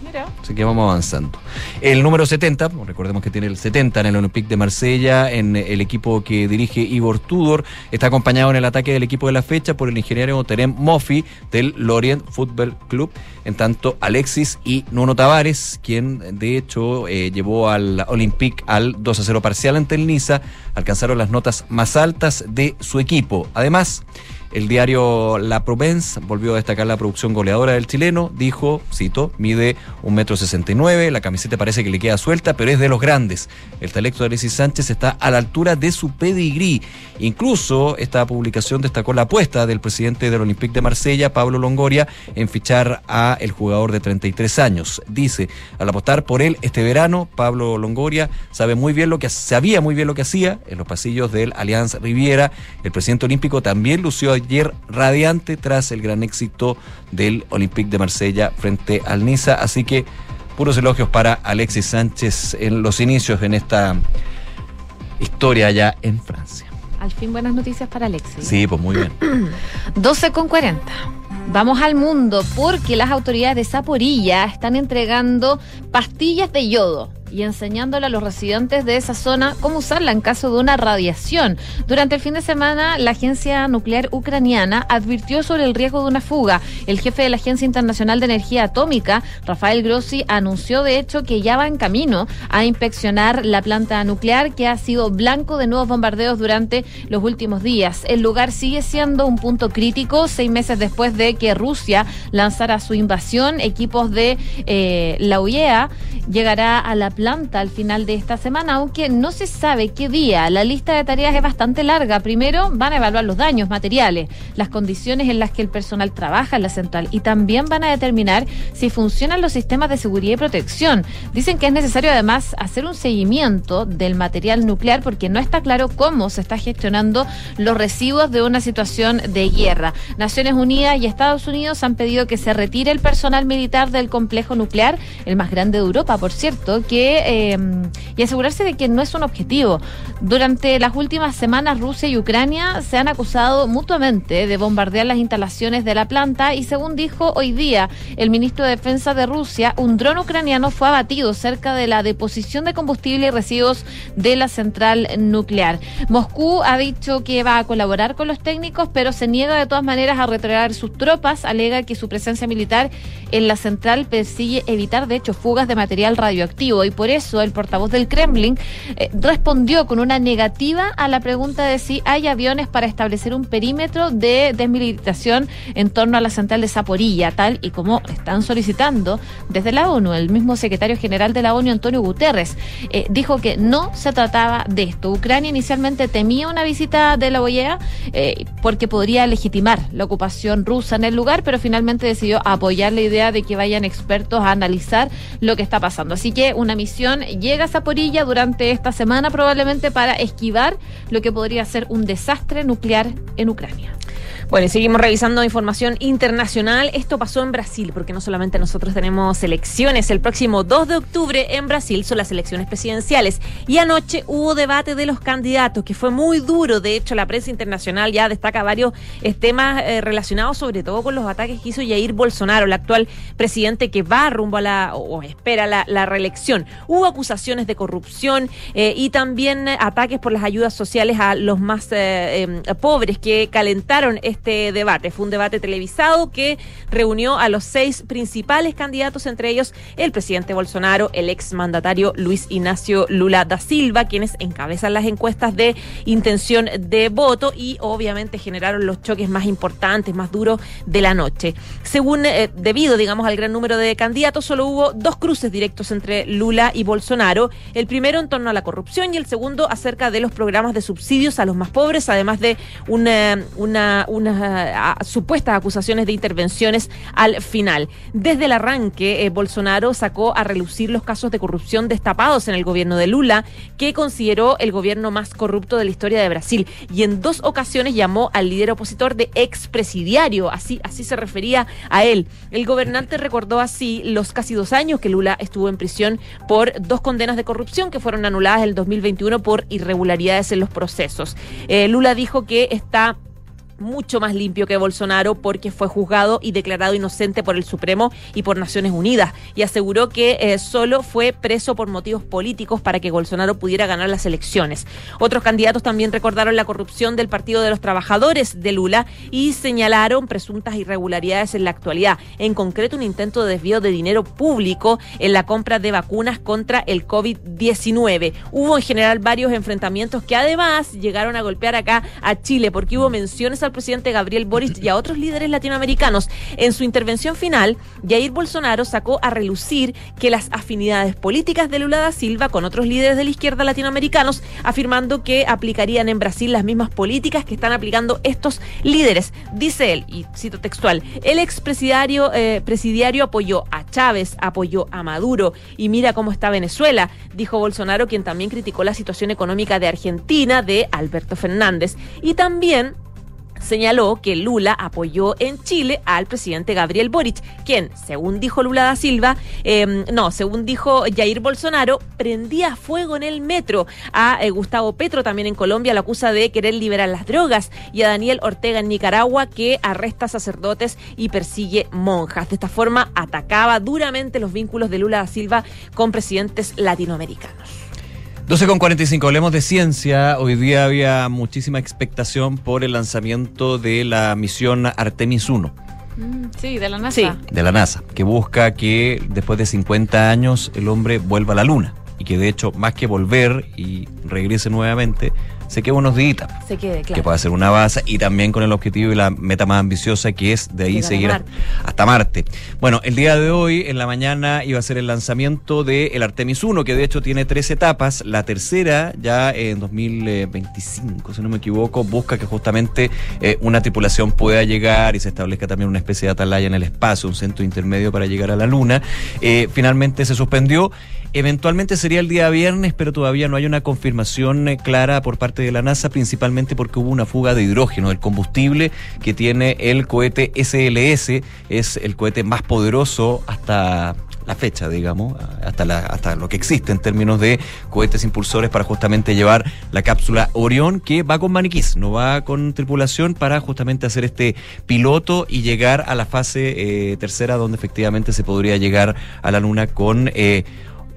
Así que vamos avanzando. El número 70, recordemos que tiene el 70 en el Olympique de Marsella, en el equipo que dirige Igor Tudor, está acompañado en el ataque del equipo de la fecha por el ingeniero Terem Moffi del Lorient Football Club, en tanto Alexis y Nuno Tavares, quien de hecho eh, llevó al Olympique al 2 a 0 parcial ante el Niza, alcanzaron las notas más altas de su equipo. Además, El diario La Provence volvió a destacar la producción goleadora del chileno. Dijo, cito, mide un metro sesenta y nueve, la camiseta parece que le queda suelta, pero es de los grandes. El talento de Alexis Sánchez está a la altura de su pedigrí. Incluso esta publicación destacó la apuesta del presidente del Olympique de Marsella, Pablo Longoria, en fichar a el jugador de 33 años. Dice, al apostar por él este verano, Pablo Longoria sabe muy bien lo que sabía muy bien lo que hacía en los pasillos del Alianza Riviera. El presidente olímpico también lució ayer radiante tras el gran éxito del Olympique de Marsella frente al Niza. Así que puros elogios para Alexis Sánchez en los inicios en esta historia allá en Francia.
Al fin buenas noticias para Alexis.
Sí, pues muy bien.
12 con 40. Vamos al mundo porque las autoridades de Zaporilla están entregando pastillas de yodo y enseñándole a los residentes de esa zona cómo usarla en caso de una radiación. Durante el fin de semana, la Agencia Nuclear Ucraniana advirtió sobre el riesgo de una fuga. El jefe de la Agencia Internacional de Energía Atómica, Rafael Grossi, anunció de hecho que ya va en camino a inspeccionar la planta nuclear que ha sido blanco de nuevos bombardeos durante los últimos días. El lugar sigue siendo un punto crítico seis meses después de que Rusia lanzara su invasión. Equipos de eh, la UEA llegará a la planta al final de esta semana, aunque no se sabe qué día. La lista de tareas es bastante larga. Primero van a evaluar los daños materiales, las condiciones en las que el personal trabaja en la central y también van a determinar si funcionan los sistemas de seguridad y protección. Dicen que es necesario además hacer un seguimiento del material nuclear porque no está claro cómo se está gestionando los residuos de una situación de guerra. Naciones Unidas y Estados Unidos han pedido que se retire el personal militar del complejo nuclear, el más grande de Europa, por cierto, que eh, y asegurarse de que no es un objetivo. Durante las últimas semanas, Rusia y Ucrania se han acusado mutuamente de bombardear las instalaciones de la planta y según dijo hoy día el ministro de Defensa de Rusia, un dron ucraniano fue abatido cerca de la deposición de combustible y residuos de la central nuclear. Moscú ha dicho que va a colaborar con los técnicos, pero se niega de todas maneras a retraer sus tropas, alega que su presencia militar en la central persigue evitar de hecho fugas de material radioactivo por eso el portavoz del Kremlin eh, respondió con una negativa a la pregunta de si hay aviones para establecer un perímetro de desmilitarización en torno a la central de Zaporilla, tal y como están solicitando desde la ONU. El mismo secretario general de la ONU, Antonio Guterres, eh, dijo que no se trataba de esto. Ucrania inicialmente temía una visita de la OEA eh, porque podría legitimar la ocupación rusa en el lugar, pero finalmente decidió apoyar la idea de que vayan expertos a analizar lo que está pasando. Así que una misión llega a Zaporilla durante esta semana probablemente para esquivar lo que podría ser un desastre nuclear en Ucrania.
Bueno, y seguimos revisando información internacional. Esto pasó en Brasil, porque no solamente nosotros tenemos elecciones. El próximo 2 de octubre en Brasil son las elecciones presidenciales. Y anoche hubo debate de los candidatos, que fue muy duro. De hecho, la prensa internacional ya destaca varios eh, temas eh, relacionados sobre todo con los ataques que hizo Jair Bolsonaro, el actual presidente que va rumbo a la, o espera la, reelección. Hubo acusaciones de corrupción eh, y también ataques por las ayudas sociales a los más em, pobres que calentaron este este debate. Fue un debate televisado que reunió a los seis principales candidatos, entre ellos el presidente Bolsonaro, el ex mandatario Luis Ignacio Lula da Silva, quienes encabezan las encuestas de intención de voto y obviamente generaron los choques más importantes, más duros de la noche. Según, eh, debido, digamos, al gran número de candidatos, solo hubo dos cruces directos entre Lula y Bolsonaro. El primero en torno a la corrupción y el segundo acerca de los programas de subsidios a los más pobres, además de una, una unas supuestas acusaciones de intervenciones al final. Desde el arranque, eh, Bolsonaro sacó a relucir los casos de corrupción destapados en el gobierno de Lula, que consideró el gobierno más corrupto de la historia de Brasil. Y en dos ocasiones llamó al líder opositor de expresidiario, así, así se refería a él. El gobernante recordó así los casi dos años que Lula estuvo en prisión por dos condenas de corrupción que fueron anuladas en el 2021 por irregularidades en los procesos. Eh, Lula dijo que está mucho más limpio que Bolsonaro porque fue juzgado y declarado inocente por el Supremo y por Naciones Unidas y aseguró que eh, solo fue preso por motivos políticos para que Bolsonaro pudiera ganar las elecciones. Otros candidatos también recordaron la corrupción del Partido de los Trabajadores de Lula y señalaron presuntas irregularidades en la actualidad, en concreto un intento de desvío de dinero público en la compra de vacunas contra el COVID-19. Hubo en general varios enfrentamientos que además llegaron a golpear acá a Chile porque hubo menciones a al presidente Gabriel Boric y a otros líderes latinoamericanos. En su intervención final, Jair Bolsonaro sacó a relucir que las afinidades políticas de Lula da Silva con otros líderes de la izquierda latinoamericanos, afirmando que aplicarían en Brasil las mismas políticas que están aplicando estos líderes. Dice él, y cito textual, el expresidiario eh, presidiario apoyó a Chávez, apoyó a Maduro y mira cómo está Venezuela, dijo Bolsonaro, quien también criticó la situación económica de Argentina de Alberto Fernández. Y también señaló que Lula apoyó en Chile al presidente Gabriel Boric, quien, según dijo Lula da Silva, eh, no, según dijo Jair Bolsonaro, prendía fuego en el metro. A eh, Gustavo Petro, también en Colombia, lo acusa de querer liberar las drogas. Y a Daniel Ortega en Nicaragua, que arresta sacerdotes y persigue monjas. De esta forma, atacaba duramente los vínculos de Lula da Silva con presidentes latinoamericanos.
12 con 45, hablemos de ciencia. Hoy día había muchísima expectación por el lanzamiento de la misión Artemis 1
Mm, Sí, de la NASA.
de la NASA, que busca que después de 50 años el hombre vuelva a la Luna. Y que de hecho, más que volver y regrese nuevamente, se queda unos días.
Se quede,
Que
claro.
pueda ser una base y también con el objetivo y la meta más ambiciosa que es de ahí
Llegar
seguir
Marte.
hasta Marte. Bueno, el día de hoy, en la mañana, iba a ser el lanzamiento del Artemis 1, que de hecho tiene tres etapas. La tercera, ya en 2025, si no me equivoco, busca que justamente eh, una tripulación pueda llegar y se establezca también una especie de atalaya en el espacio, un centro intermedio para llegar a la Luna. Eh, finalmente se suspendió. Eventualmente sería el día viernes, pero todavía no hay una confirmación eh, clara por parte de la NASA, principalmente porque hubo una fuga de hidrógeno, el combustible que tiene el cohete SLS, es el cohete más poderoso hasta la fecha, digamos, hasta, la, hasta lo que existe en términos de cohetes impulsores para justamente llevar la cápsula Orión, que va con maniquís, no va con tripulación para justamente hacer este piloto y llegar a la fase eh, tercera, donde efectivamente se podría llegar a la Luna con... eh,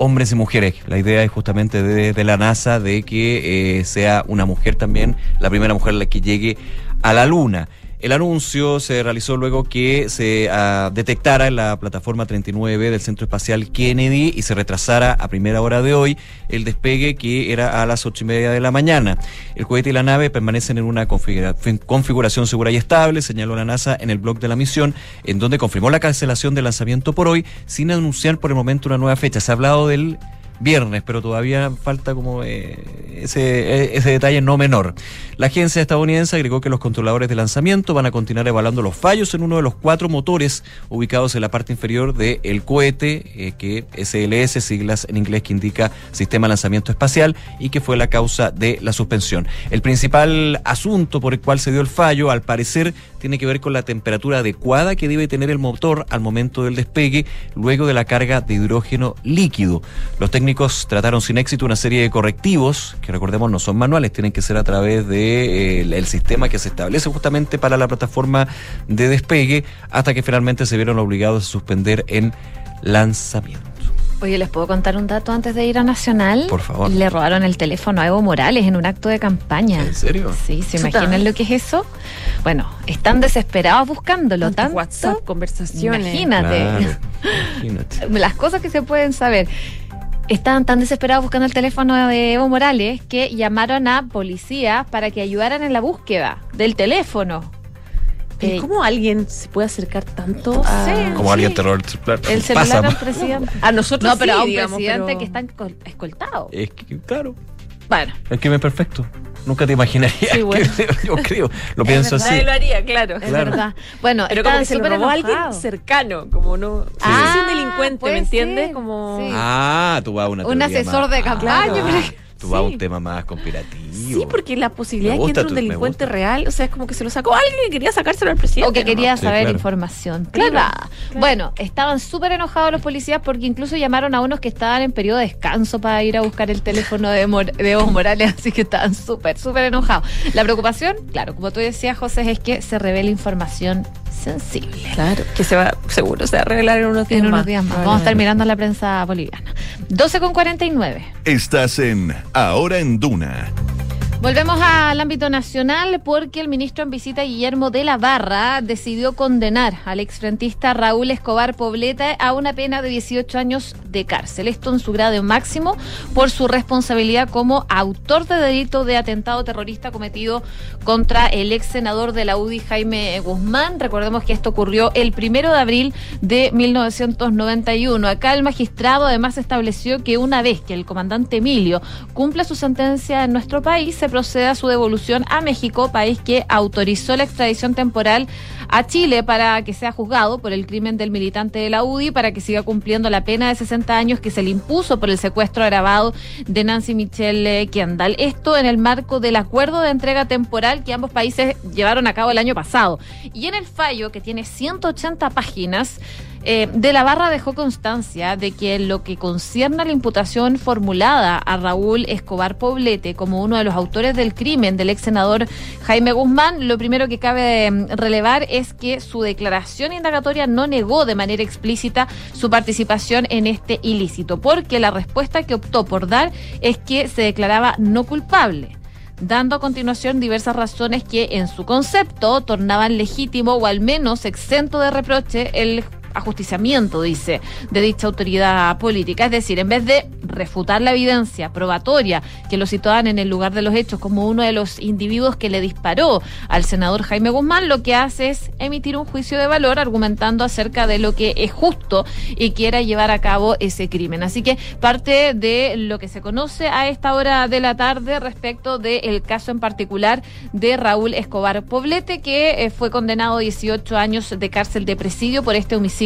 hombres y mujeres. La idea es justamente de, la NASA de que eh, sea una mujer también, la primera mujer la que llegue a la Luna. El anuncio se realizó luego que se ah, detectara en la plataforma 39B del Centro Espacial Kennedy y se retrasara a primera hora de hoy el despegue que era a las ocho y media de la mañana. El cohete y la nave permanecen en una configuración segura y estable, señaló la NASA en el blog de la misión, en donde confirmó la cancelación del lanzamiento por hoy, sin anunciar por el momento una nueva fecha. Se ha hablado del viernes, pero todavía falta como eh, ese, eh, ese detalle no menor. La agencia estadounidense agregó que los controladores de lanzamiento van a continuar evaluando los fallos en uno de los cuatro motores ubicados en la parte inferior del cohete, eh, que SLS, siglas en inglés que indica Sistema de Lanzamiento Espacial, y que fue la causa de la suspensión. El principal asunto por el cual se dio el fallo, al parecer, tiene que ver con la temperatura adecuada que debe tener el motor al momento del despegue, luego de la carga de hidrógeno líquido. Los técnicos trataron sin éxito una serie de correctivos, que recordemos no son manuales, tienen que ser a través del de, eh, el sistema que se establece justamente para la plataforma de despegue, hasta que finalmente se vieron obligados a suspender en lanzamiento.
Oye, ¿les puedo contar un dato antes de ir a Nacional?
Por favor.
Le robaron el teléfono a Evo Morales en un acto de campaña.
¿En serio?
Sí, ¿se
Chuta.
imaginan lo que es eso? Bueno, están desesperados buscándolo.
Tanto
Tanto,
WhatsApp, conversaciones.
Imagínate.
Claro, imagínate.
Las cosas que se pueden saber. Estaban tan desesperados buscando el teléfono de Evo Morales que llamaron a policía para que ayudaran en la búsqueda del teléfono. Eh,
¿Cómo alguien se puede acercar tanto a...
Sí.
Como alguien terror.
el celular al presidente.
A nosotros
No, pero
sí,
a un
digamos,
presidente
pero-
que está escol- escoltado.
Es que, claro,
Bueno,
el crimen perfecto. Nunca te imaginarías.
Sí, bueno.
que- yo creo, lo pienso así.
Nadie lo haría, claro.
es
Claro.
verdad. Bueno,
Pero como que se lo robó a alguien cercano, como no... Sí.
Ah,
un delincuente, ¿me entiendes? Como...
sí.
Ah, tú vas a una
Un asesor
más-
de campaña.
Claro.
Tú vas a
Sí.
un tema más conspirativo.
Sí, porque la posibilidad de que entre un delincuente real, o sea, es como que se lo sacó alguien que quería sacárselo al presidente.
O que quería
Sí,
saber
claro.
información
Claro,
privada.
claro.
Bueno, estaban súper enojados los policías porque incluso llamaron a unos que estaban en periodo de descanso para ir a buscar el teléfono de, Mor- de Evo Morales, así que estaban súper, súper enojados. La preocupación, claro, como tú decías, José, es que se revele información sensible.
Claro, que se va, seguro, se va a revelar en unos días
En unos
más.
días más. Vamos a estar mirando la prensa boliviana. 12 con 49.
Estás en Ahora en Duna.
Volvemos al ámbito nacional porque el ministro en visita Guillermo de la Barra decidió condenar al exfrentista Raúl Escobar Pobleta a una pena de 18 años de cárcel. Esto en su grado máximo por su responsabilidad como autor de delito de atentado terrorista cometido contra el ex senador de la UDI Jaime Guzmán. Recordemos que esto ocurrió el primero de abril de 1991. Acá el magistrado además estableció que una vez que el comandante Emilio cumpla su sentencia en nuestro país, se procede a su devolución a México, país que autorizó la extradición temporal a Chile para que sea juzgado por el crimen del militante de la UDI, para que siga cumpliendo la pena de 60 años que se le impuso por el secuestro agravado de Nancy Michelle Kendall. Esto en el marco del acuerdo de entrega temporal que ambos países llevaron a cabo el año pasado. Y en el fallo, que tiene 180 páginas, eh, de la Barra dejó constancia de que lo que concierne a la imputación formulada a Raúl Escobar Poblete como uno de los autores del crimen del ex senador Jaime Guzmán, lo primero que cabe mm, relevar es que su declaración indagatoria no negó de manera explícita su participación en este ilícito, porque la respuesta que optó por dar es que se declaraba no culpable dando a continuación diversas razones que en su concepto tornaban legítimo o al menos exento de reproche el ajusticiamiento, dice, de dicha autoridad política. Es decir, en vez de refutar la evidencia probatoria que lo situaban en el lugar de los hechos como uno de los individuos que le disparó al senador Jaime Guzmán, lo que hace es emitir un juicio de valor argumentando acerca de lo que es justo y quiera llevar a cabo ese crimen. Así que parte de lo que se conoce a esta hora de la tarde respecto del caso en particular de Raúl Escobar Poblete, que eh, fue condenado a 18 años de cárcel de presidio por este homicidio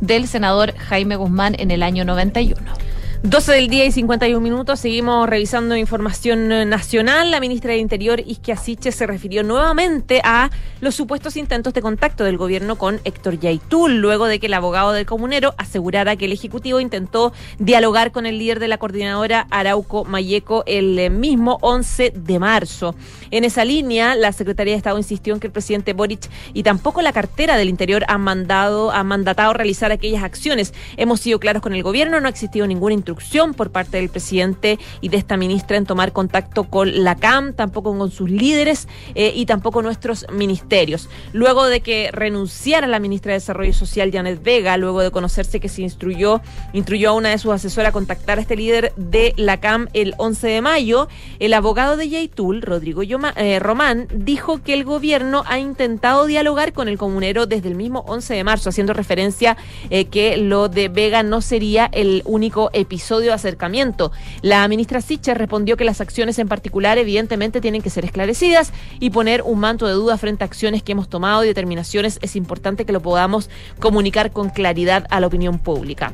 del senador Jaime Guzmán en el año 91.
12 del día y 51 minutos, seguimos revisando información eh, nacional. La ministra de Interior, Isquia Siche, se refirió nuevamente a los supuestos intentos de contacto del gobierno con Héctor Yaitul, luego de que el abogado del comunero asegurara que el Ejecutivo intentó dialogar con el líder de la coordinadora Arauco Mayeco el eh, mismo 11 de marzo. En esa línea, la Secretaría de Estado insistió en que el presidente Boric y tampoco la cartera del Interior han mandado, han mandatado realizar aquellas acciones. Hemos sido claros con el gobierno, no ha existido ninguna instrucción por parte del presidente y de esta ministra en tomar contacto con la CAM, tampoco con sus líderes eh, y tampoco nuestros ministerios. Luego de que renunciara la ministra de Desarrollo Social, Janet Vega, luego de conocerse que se instruyó, instruyó a una de sus asesoras a contactar a este líder de la CAM el 11 de mayo, el abogado de Yaitul, Rodrigo eh, Román, dijo que el gobierno ha intentado dialogar con el comunero desde el mismo 11 de marzo, haciendo referencia eh, que lo de Vega no sería el único episodio acercamiento. La ministra Siche respondió que las acciones en particular evidentemente tienen que ser esclarecidas y poner un manto de duda frente a acciones que hemos tomado y determinaciones es importante que lo podamos comunicar con claridad a la opinión pública.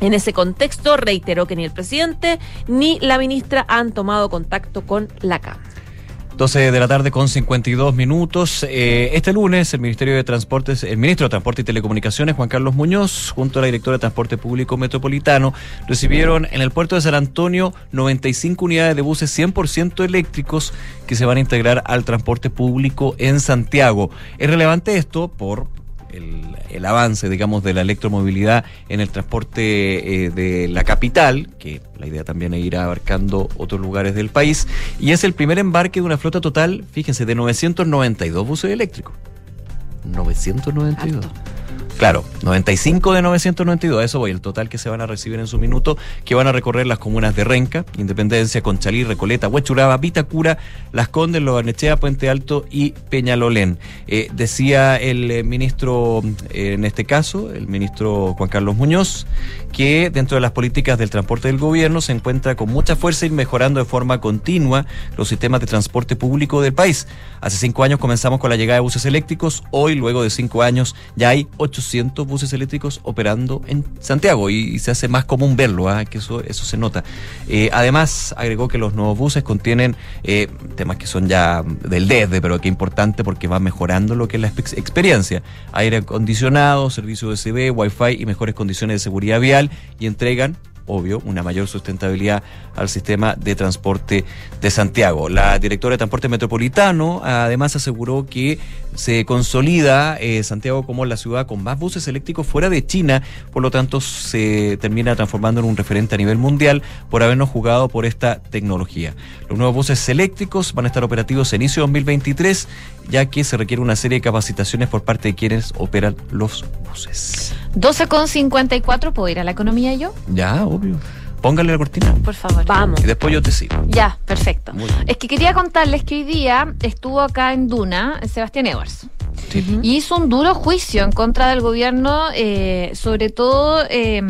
En ese contexto, reiteró que ni el presidente ni la ministra han tomado contacto con la Cámara.
12 de la tarde con 52 minutos. Eh, este lunes el Ministerio de Transportes, el ministro de Transporte y Telecomunicaciones, Juan Carlos Muñoz, junto a la directora de Transporte Público Metropolitano, recibieron en el puerto de San Antonio 95 unidades de buses 100% eléctricos que se van a integrar al transporte público en Santiago. Es relevante esto por el, avance, digamos, de la electromovilidad en el transporte eh, de la capital, que la idea también es ir abarcando otros lugares del país, y es el primer embarque de una flota total, fíjense, de 992 buses eléctricos. 992. Claro, 95 de 992, eso voy, el total que se van a recibir en su minuto, que van a recorrer las comunas de Renca, Independencia, Conchalí, Recoleta, Huechuraba, Vitacura, Las Condes, Lobarnechea, Puente Alto y Peñalolén. Eh, decía el eh, ministro, eh, en este caso, el ministro Juan Carlos Muñoz, que dentro de las políticas del transporte del gobierno se encuentra con mucha fuerza y mejorando de forma continua los sistemas de transporte público del país. Hace cinco años comenzamos con la llegada de buses eléctricos, hoy, luego de cinco años, ya hay 800 buses eléctricos operando en Santiago y, se hace más común verlo, ¿ah? que eso, eso se nota. Eh, además, agregó que los nuevos buses contienen eh, temas que son ya del desde, pero que importante porque va mejorando lo que es la experiencia. Aire acondicionado, servicio USB, Wi-Fi y mejores condiciones de seguridad vial y entregan obvio, una mayor sustentabilidad al sistema de transporte de Santiago. La directora de Transporte Metropolitano además aseguró que se consolida eh, Santiago como la ciudad con más buses eléctricos fuera de China, por lo tanto se termina transformando en un referente a nivel mundial por habernos jugado por esta tecnología. Los nuevos buses eléctricos van a estar operativos en inicio de 2023, ya que se requiere una serie de capacitaciones por parte de quienes operan los buses.
12,54, ¿puedo ir a la economía yo?
Ya, obvio. Póngale la cortina.
Por favor.
Vamos.
Y después yo te sigo.
Ya, perfecto. Es que quería contarles que hoy día estuvo acá en Duna Sebastián Edwards. Y hizo un duro juicio en contra del gobierno, eh, sobre todo eh,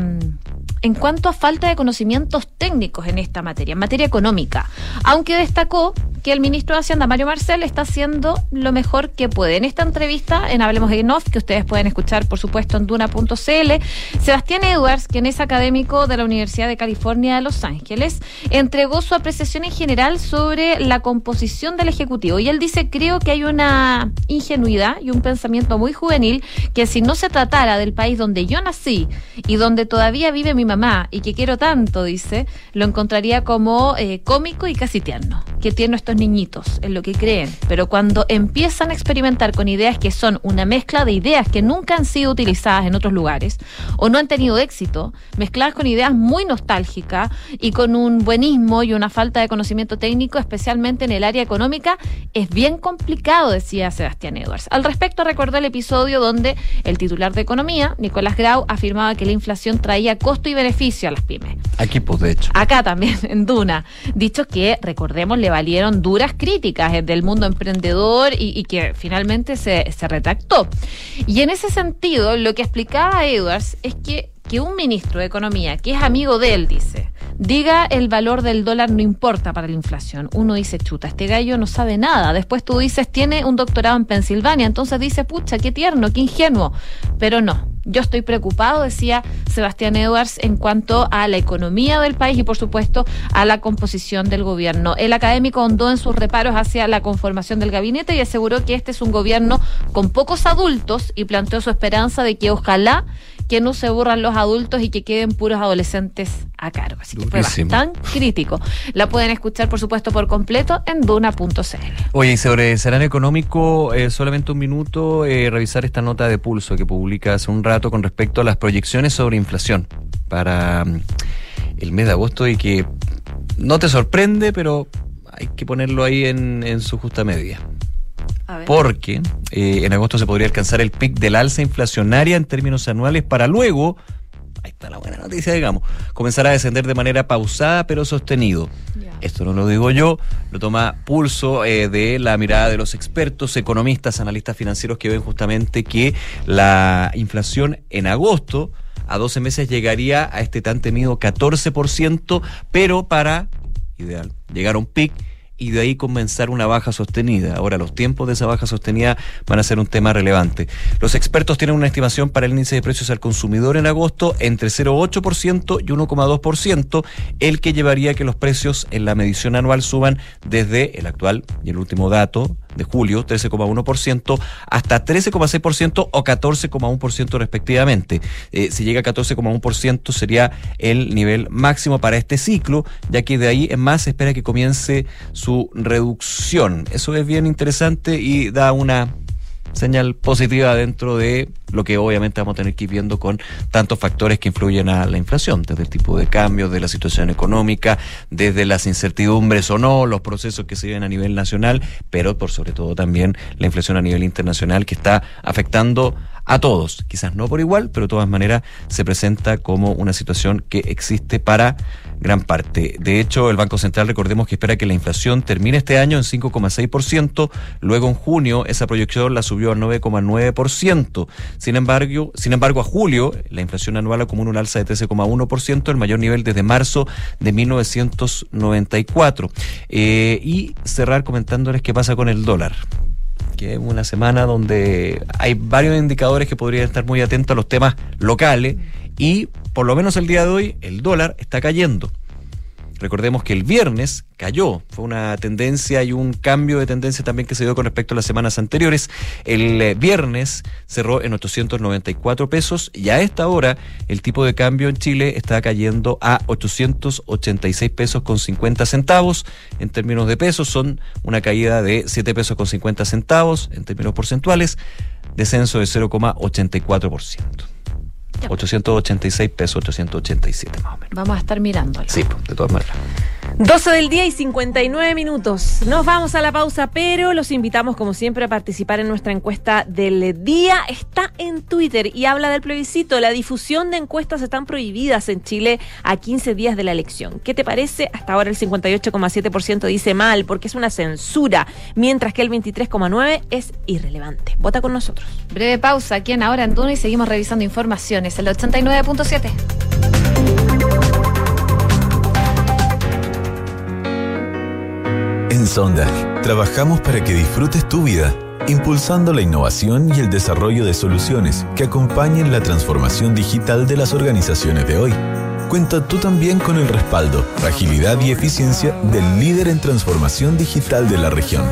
en cuanto a falta de conocimientos técnicos en esta materia, en materia económica. Aunque destacó que el ministro de Hacienda, Mario Marcel, está haciendo lo mejor que puede. En esta entrevista, en Hablemos de Inoff, que ustedes pueden escuchar, por supuesto, en duna.cl, Sebastián Edwards, quien es académico de la Universidad de California de Los Ángeles, entregó su apreciación en general sobre la composición del Ejecutivo. Y él dice, creo que hay una ingenuidad y un pensamiento muy juvenil que si no se tratara del país donde yo nací y donde todavía vive mi mamá y que quiero tanto, dice, lo encontraría como eh, cómico y casi tierno. Que tiene niñitos en lo que creen, pero cuando empiezan a experimentar con ideas que son una mezcla de ideas que nunca han sido utilizadas en otros lugares o no han tenido éxito, mezcladas con ideas muy nostálgicas y con un buenismo y una falta de conocimiento técnico, especialmente en el área económica, es bien complicado, decía Sebastián Edwards. Al respecto, recordó el episodio donde el titular de Economía, Nicolás Grau, afirmaba que la inflación traía costo y beneficio a las pymes.
Aquí, pues, de hecho.
Acá también, en Duna. Dicho que, recordemos, le valieron duras críticas eh, del mundo emprendedor y, y que finalmente se, se retractó. Y en ese sentido, lo que explicaba Edwards es que que un ministro de Economía, que es amigo de él, dice, diga el valor del dólar no importa para la inflación. Uno dice, chuta, este gallo no sabe nada. Después tú dices, tiene un doctorado en Pensilvania. Entonces dice, pucha, qué tierno, qué ingenuo. Pero no, yo estoy preocupado, decía Sebastián Edwards, en cuanto a la economía del país y, por supuesto, a la composición del gobierno. El académico hondó en sus reparos hacia la conformación del gabinete y aseguró que este es un gobierno con pocos adultos y planteó su esperanza de que ojalá que no se borran los adultos y que queden puros adolescentes a cargo. Así que fue
Durísimo.
bastante crítico. La pueden escuchar, por supuesto, por completo en duna.cl.
Oye, y sobre escenario económico, eh, solamente un minuto, eh, revisar esta nota de pulso que publica hace un rato con respecto a las proyecciones sobre inflación para mm, el mes de agosto y que no te sorprende, pero hay que ponerlo ahí en, en su justa medida. Porque eh, en agosto se podría alcanzar el pic del alza inflacionaria en términos anuales para luego, ahí está la buena noticia, digamos, comenzar a descender de manera pausada pero sostenido. Esto no lo digo yo, lo toma pulso eh, de la mirada de los expertos, economistas, analistas financieros que ven justamente que la inflación en agosto a 12 meses llegaría a este tan temido 14%, pero para, ideal, llegar a un pic y de ahí comenzar una baja sostenida. Ahora, los tiempos de esa baja sostenida van a ser un tema relevante. Los expertos tienen una estimación para el índice de precios al consumidor en agosto entre 0,8% y 1,2%, el que llevaría a que los precios en la medición anual suban desde el actual y el último dato de julio, 13,1%, hasta 13,6% o 14,1% respectivamente. Eh, si llega a 14,1% sería el nivel máximo para este ciclo, ya que de ahí en más se espera que comience su reducción. Eso es bien interesante y da una señal positiva dentro de lo que obviamente vamos a tener que ir viendo con tantos factores que influyen a la inflación, desde el tipo de cambio, de la situación económica, desde las incertidumbres o no, los procesos que se viven a nivel nacional, pero por sobre todo también la inflación a nivel internacional que está afectando a todos, quizás no por igual, pero de todas maneras se presenta como una situación que existe para gran parte. De hecho, el Banco Central, recordemos que espera que la inflación termine este año en 5,6%, luego en junio esa proyección la subió al 9,9%. Sin embargo, sin embargo, a julio la inflación anual acumula un alza de 13,1%, el mayor nivel desde marzo de 1994. Eh, y cerrar comentándoles qué pasa con el dólar que es una semana donde hay varios indicadores que podrían estar muy atentos a los temas locales y por lo menos el día de hoy el dólar está cayendo. Recordemos que el viernes cayó, fue una tendencia y un cambio de tendencia también que se dio con respecto a las semanas anteriores. El eh, viernes cerró en 894 pesos y a esta hora el tipo de cambio en Chile está cayendo a 886 pesos con 50 centavos. En términos de pesos son una caída de 7 pesos con 50 centavos en términos porcentuales, descenso de 0,84%. 886 pesos, 887 más o menos.
Vamos a estar mirándolo.
Sí, pues, de todas maneras.
12 del día y 59 minutos. Nos vamos a la pausa, pero los invitamos como siempre a participar en nuestra encuesta del día. Está en Twitter y habla del plebiscito. La difusión de encuestas están prohibidas en Chile a 15 días de la elección. ¿Qué te parece? Hasta ahora el 58,7% dice mal porque es una censura, mientras que el 23,9% es irrelevante. Vota con nosotros.
Breve pausa aquí en Ahora en Duna y seguimos revisando informaciones. El 89.7.
En Sonda, trabajamos para que disfrutes tu vida, impulsando la innovación y el desarrollo de soluciones que acompañen la transformación digital de las organizaciones de hoy. Cuenta tú también con el respaldo, agilidad y eficiencia del líder en transformación digital de la región.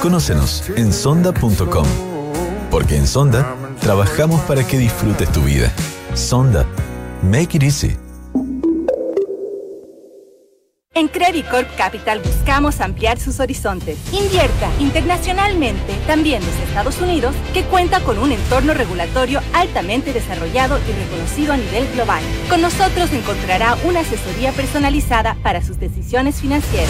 Conócenos en sonda.com. Porque en Sonda trabajamos para que disfrutes tu vida. Sonda. Make it easy.
En Credit Corp Capital buscamos ampliar sus horizontes. Invierta internacionalmente, también desde Estados Unidos, que cuenta con un entorno regulatorio altamente desarrollado y reconocido a nivel global. Con nosotros encontrará una asesoría personalizada para sus decisiones financieras.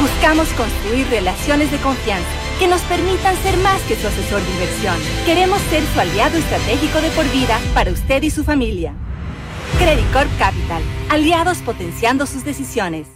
Buscamos construir relaciones de confianza que nos permitan ser más que su asesor de inversión. Queremos ser su aliado estratégico de por vida para usted y su familia. Credit Corp Capital, aliados potenciando sus decisiones.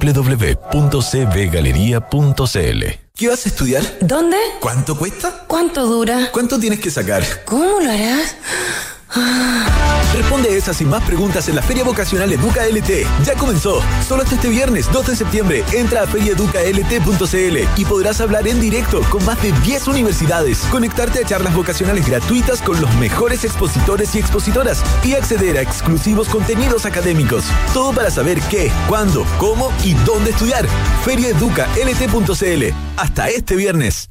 www.cbgalería.cl
¿Qué vas a estudiar?
¿Dónde?
¿Cuánto cuesta?
¿Cuánto dura?
¿Cuánto tienes que sacar?
¿Cómo lo harás?
Responde esas y más preguntas en la Feria Vocacional Educa LT. Ya comenzó. Solo hasta este viernes 2 de septiembre entra a feriaeducalt.cl y podrás hablar en directo con más de 10 universidades, conectarte a charlas vocacionales gratuitas con los mejores expositores y expositoras y acceder a exclusivos contenidos académicos. Todo para saber qué, cuándo, cómo y dónde estudiar. Feriaeducalt.cl. Hasta este viernes.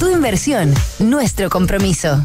Tu inversión, nuestro compromiso.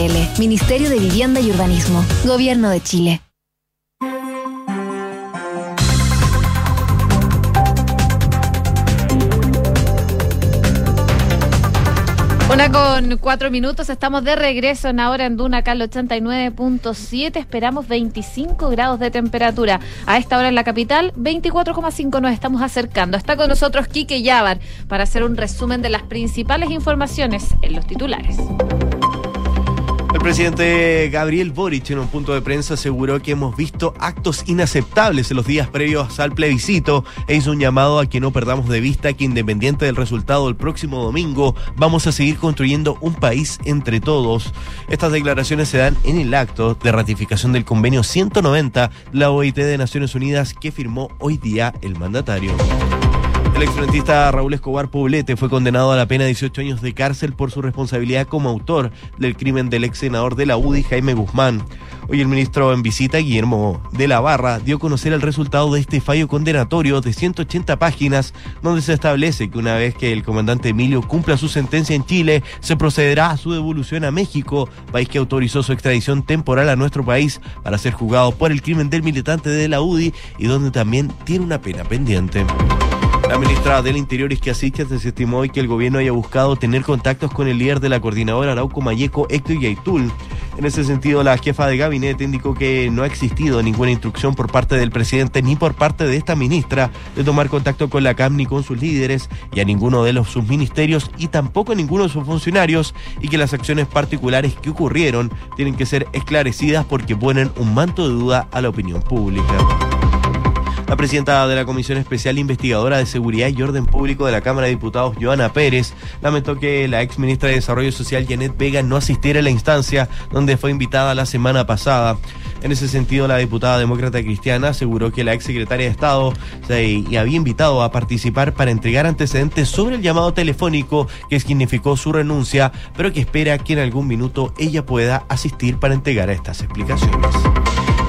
Ministerio de Vivienda y Urbanismo. Gobierno de Chile.
Una con cuatro minutos, estamos de regreso en ahora en Duna Cal 89.7, esperamos 25 grados de temperatura. A esta hora en la capital, 24,5 nos estamos acercando. Está con nosotros Quique Yabar para hacer un resumen de las principales informaciones en los titulares.
El presidente Gabriel Boric en un punto de prensa aseguró que hemos visto actos inaceptables en los días previos al plebiscito e hizo un llamado a que no perdamos de vista que independiente del resultado del próximo domingo vamos a seguir construyendo un país entre todos. Estas declaraciones se dan en el acto de ratificación del convenio 190 de la OIT de Naciones Unidas que firmó hoy día el mandatario. El exfrentista Raúl Escobar Poblete fue condenado a la pena de 18 años de cárcel por su responsabilidad como autor del crimen del ex senador de la UDI, Jaime Guzmán. Hoy el ministro en visita, Guillermo de la Barra, dio a conocer el resultado de este fallo condenatorio de 180 páginas, donde se establece que una vez que el comandante Emilio cumpla su sentencia en Chile, se procederá a su devolución a México, país que autorizó su extradición temporal a nuestro país para ser juzgado por el crimen del militante de la UDI y donde también tiene una pena pendiente. La ministra del Interior, Isquia Sichas, desestimó hoy que el gobierno haya buscado tener contactos con el líder de la coordinadora Arauco Mayeco, Héctor Yaitul. En ese sentido, la jefa de gabinete indicó que no ha existido ninguna instrucción por parte del presidente ni por parte de esta ministra de tomar contacto con la CAM ni con sus líderes y a ninguno de los sus ministerios y tampoco a ninguno de sus funcionarios y que las acciones particulares que ocurrieron tienen que ser esclarecidas porque ponen un manto de duda a la opinión pública. La presidenta de la Comisión Especial Investigadora de Seguridad y Orden Público de la Cámara de Diputados, Joana Pérez, lamentó que la ex ministra de Desarrollo Social, Janet Vega, no asistiera a la instancia donde fue invitada la semana pasada. En ese sentido, la diputada demócrata cristiana aseguró que la ex secretaria de Estado se había invitado a participar para entregar antecedentes sobre el llamado telefónico que significó su renuncia, pero que espera que en algún minuto ella pueda asistir para entregar estas explicaciones.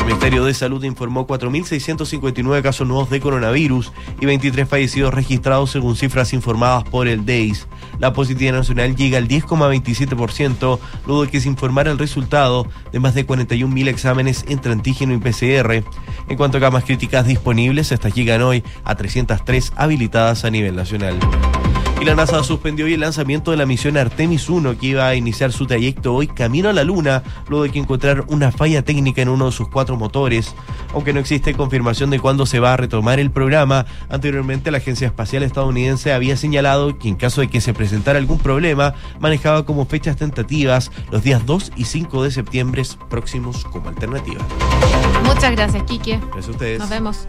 El Ministerio de Salud informó 4.659 casos nuevos de coronavirus y 23 fallecidos registrados según cifras informadas por el DEIS. La positividad nacional llega al 10,27%, luego de que se informara el resultado de más de 41.000 exámenes entre antígeno y PCR. En cuanto a camas críticas disponibles, estas llegan hoy a 303 habilitadas a nivel nacional. Y la NASA suspendió hoy el lanzamiento de la misión Artemis 1 que iba a iniciar su trayecto hoy camino a la Luna, luego de que encontrar una falla técnica en uno de sus cuatro motores. Aunque no existe confirmación de cuándo se va a retomar el programa, anteriormente la Agencia Espacial Estadounidense había señalado que en caso de que se presentara algún problema, manejaba como fechas tentativas los días 2 y 5 de septiembre próximos como alternativa.
Muchas gracias, Quique.
Gracias a ustedes.
Nos vemos.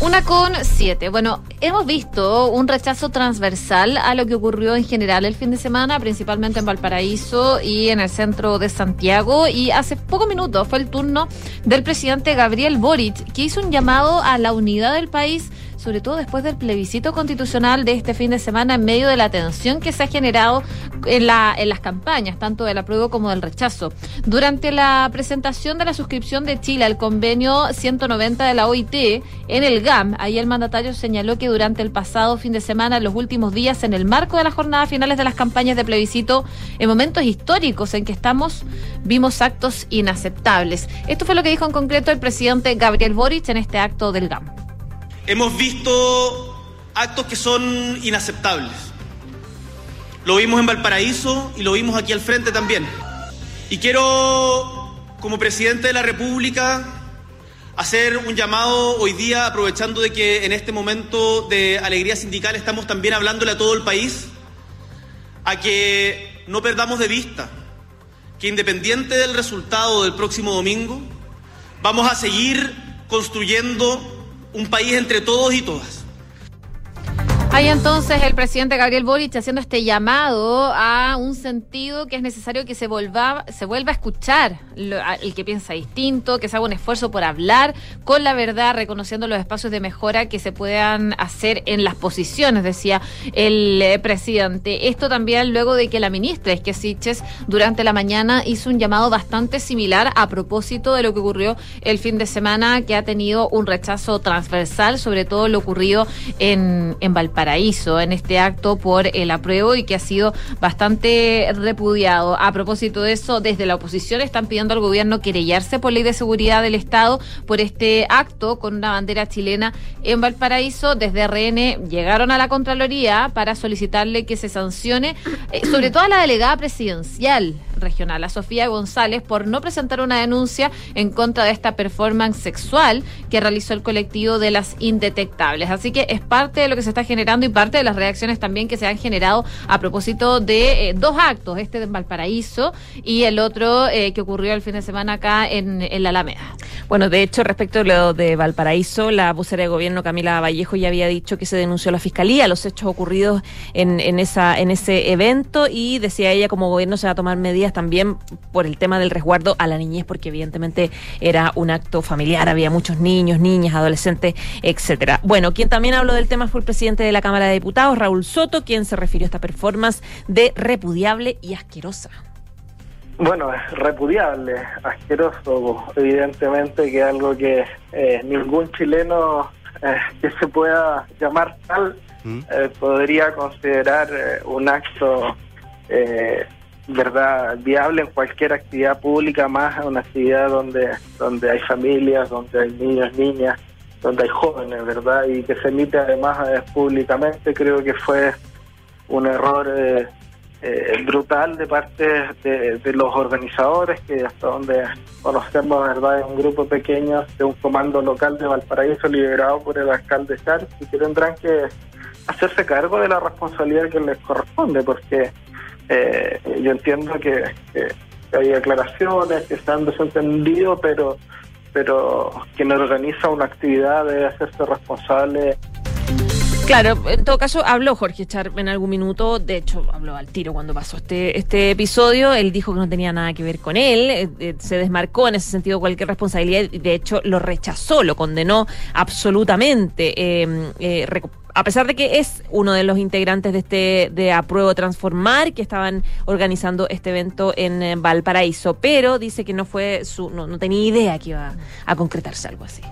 Una con siete. Bueno, hemos visto un rechazo transversal a lo que ocurrió en general el fin de semana, principalmente en Valparaíso y en el centro de Santiago. Y hace pocos minutos fue el turno del presidente Gabriel Boric, que hizo un llamado a la unidad del país sobre todo después del plebiscito constitucional de este fin de semana en medio de la tensión que se ha generado en, la, en las campañas, tanto del apruebo como del rechazo. Durante la presentación de la suscripción de Chile al convenio 190 de la OIT en el GAM, ahí el mandatario señaló que durante el pasado fin de semana, los últimos días, en el marco de las jornadas finales de las campañas de plebiscito, en momentos históricos en que estamos, vimos actos inaceptables. Esto fue lo que dijo en concreto el presidente Gabriel Boric en este acto del GAM.
Hemos visto actos que son inaceptables. Lo vimos en Valparaíso y lo vimos aquí al frente también. Y quiero, como presidente de la República, hacer un llamado hoy día, aprovechando de que en este momento de alegría sindical estamos también hablándole a todo el país, a que no perdamos de vista que independiente del resultado del próximo domingo, vamos a seguir construyendo un país entre todos y todas.
Hay entonces el presidente Gabriel Boric haciendo este llamado a un sentido que es necesario que se vuelva, se vuelva a escuchar lo- a- el que piensa distinto, que se haga un esfuerzo por hablar con la verdad, reconociendo los espacios de mejora que se puedan hacer en las posiciones, decía el eh, presidente. Esto también luego de que la ministra Esque Siches durante la mañana hizo un llamado bastante similar a propósito de lo que ocurrió el fin de semana, que ha tenido un rechazo transversal, sobre todo lo ocurrido en, en Valparaíso, en este acto por el apruebo y que ha sido bastante repudiado. A propósito de eso, desde la oposición están pidiendo al gobierno querellarse por ley de seguridad del Estado por este acto con una bandera chilena en Valparaíso. Desde RN llegaron a la Contraloría para solicitarle que se sancione, eh, sobre todo a la delegada presidencial regional, a Sofía González, por no presentar una denuncia en contra de esta performance sexual que realizó el colectivo de las indetectables. Así que es parte de lo que se está generando y parte de las reacciones también que se han generado a propósito de eh, dos actos, este de Valparaíso y el otro eh, que ocurrió el fin de semana acá en, la Alameda.
Bueno, de hecho, respecto a lo de Valparaíso, la vocera de gobierno Camila Vallejo ya había dicho que se denunció a la fiscalía los hechos ocurridos en, en, esa, en ese evento y decía ella como gobierno se va a tomar medidas también por el tema del resguardo a la niñez, porque evidentemente era un acto familiar, había muchos niños, niñas, adolescentes, etcétera. Bueno, quien también habló del tema fue el presidente de la Cámara de Diputados, Raúl Soto, quien se refirió a esta performance de repudiable y asquerosa.
Bueno, es repudiable, asqueroso, evidentemente que es algo que eh, ningún chileno eh, que se pueda llamar tal eh, podría considerar eh, un acto eh, verdad viable en cualquier actividad pública más una actividad donde donde hay familias donde hay niños niñas donde hay jóvenes verdad y que se emite además eh, públicamente creo que fue un error eh, eh, brutal de parte de, los organizadores que hasta donde conocemos verdad es un grupo pequeño de un comando local de Valparaíso liderado por el alcalde Char y que tendrán que hacerse cargo de la responsabilidad que les corresponde porque eh, yo entiendo que, hay declaraciones que se han desentendido pero pero quien organiza una actividad debe hacerse responsable
Claro, en todo caso habló Jorge Char en algún minuto, de hecho habló al tiro cuando pasó este, este episodio, él dijo que no tenía nada que ver con él, eh, eh, se desmarcó en ese sentido cualquier responsabilidad y de hecho lo rechazó, lo condenó absolutamente. eh, eh, a pesar de que es uno de los integrantes de este de Apruebo Transformar que estaban organizando este evento en eh, Valparaíso, pero dice que no fue su, no, no tenía idea que iba a concretarse algo así.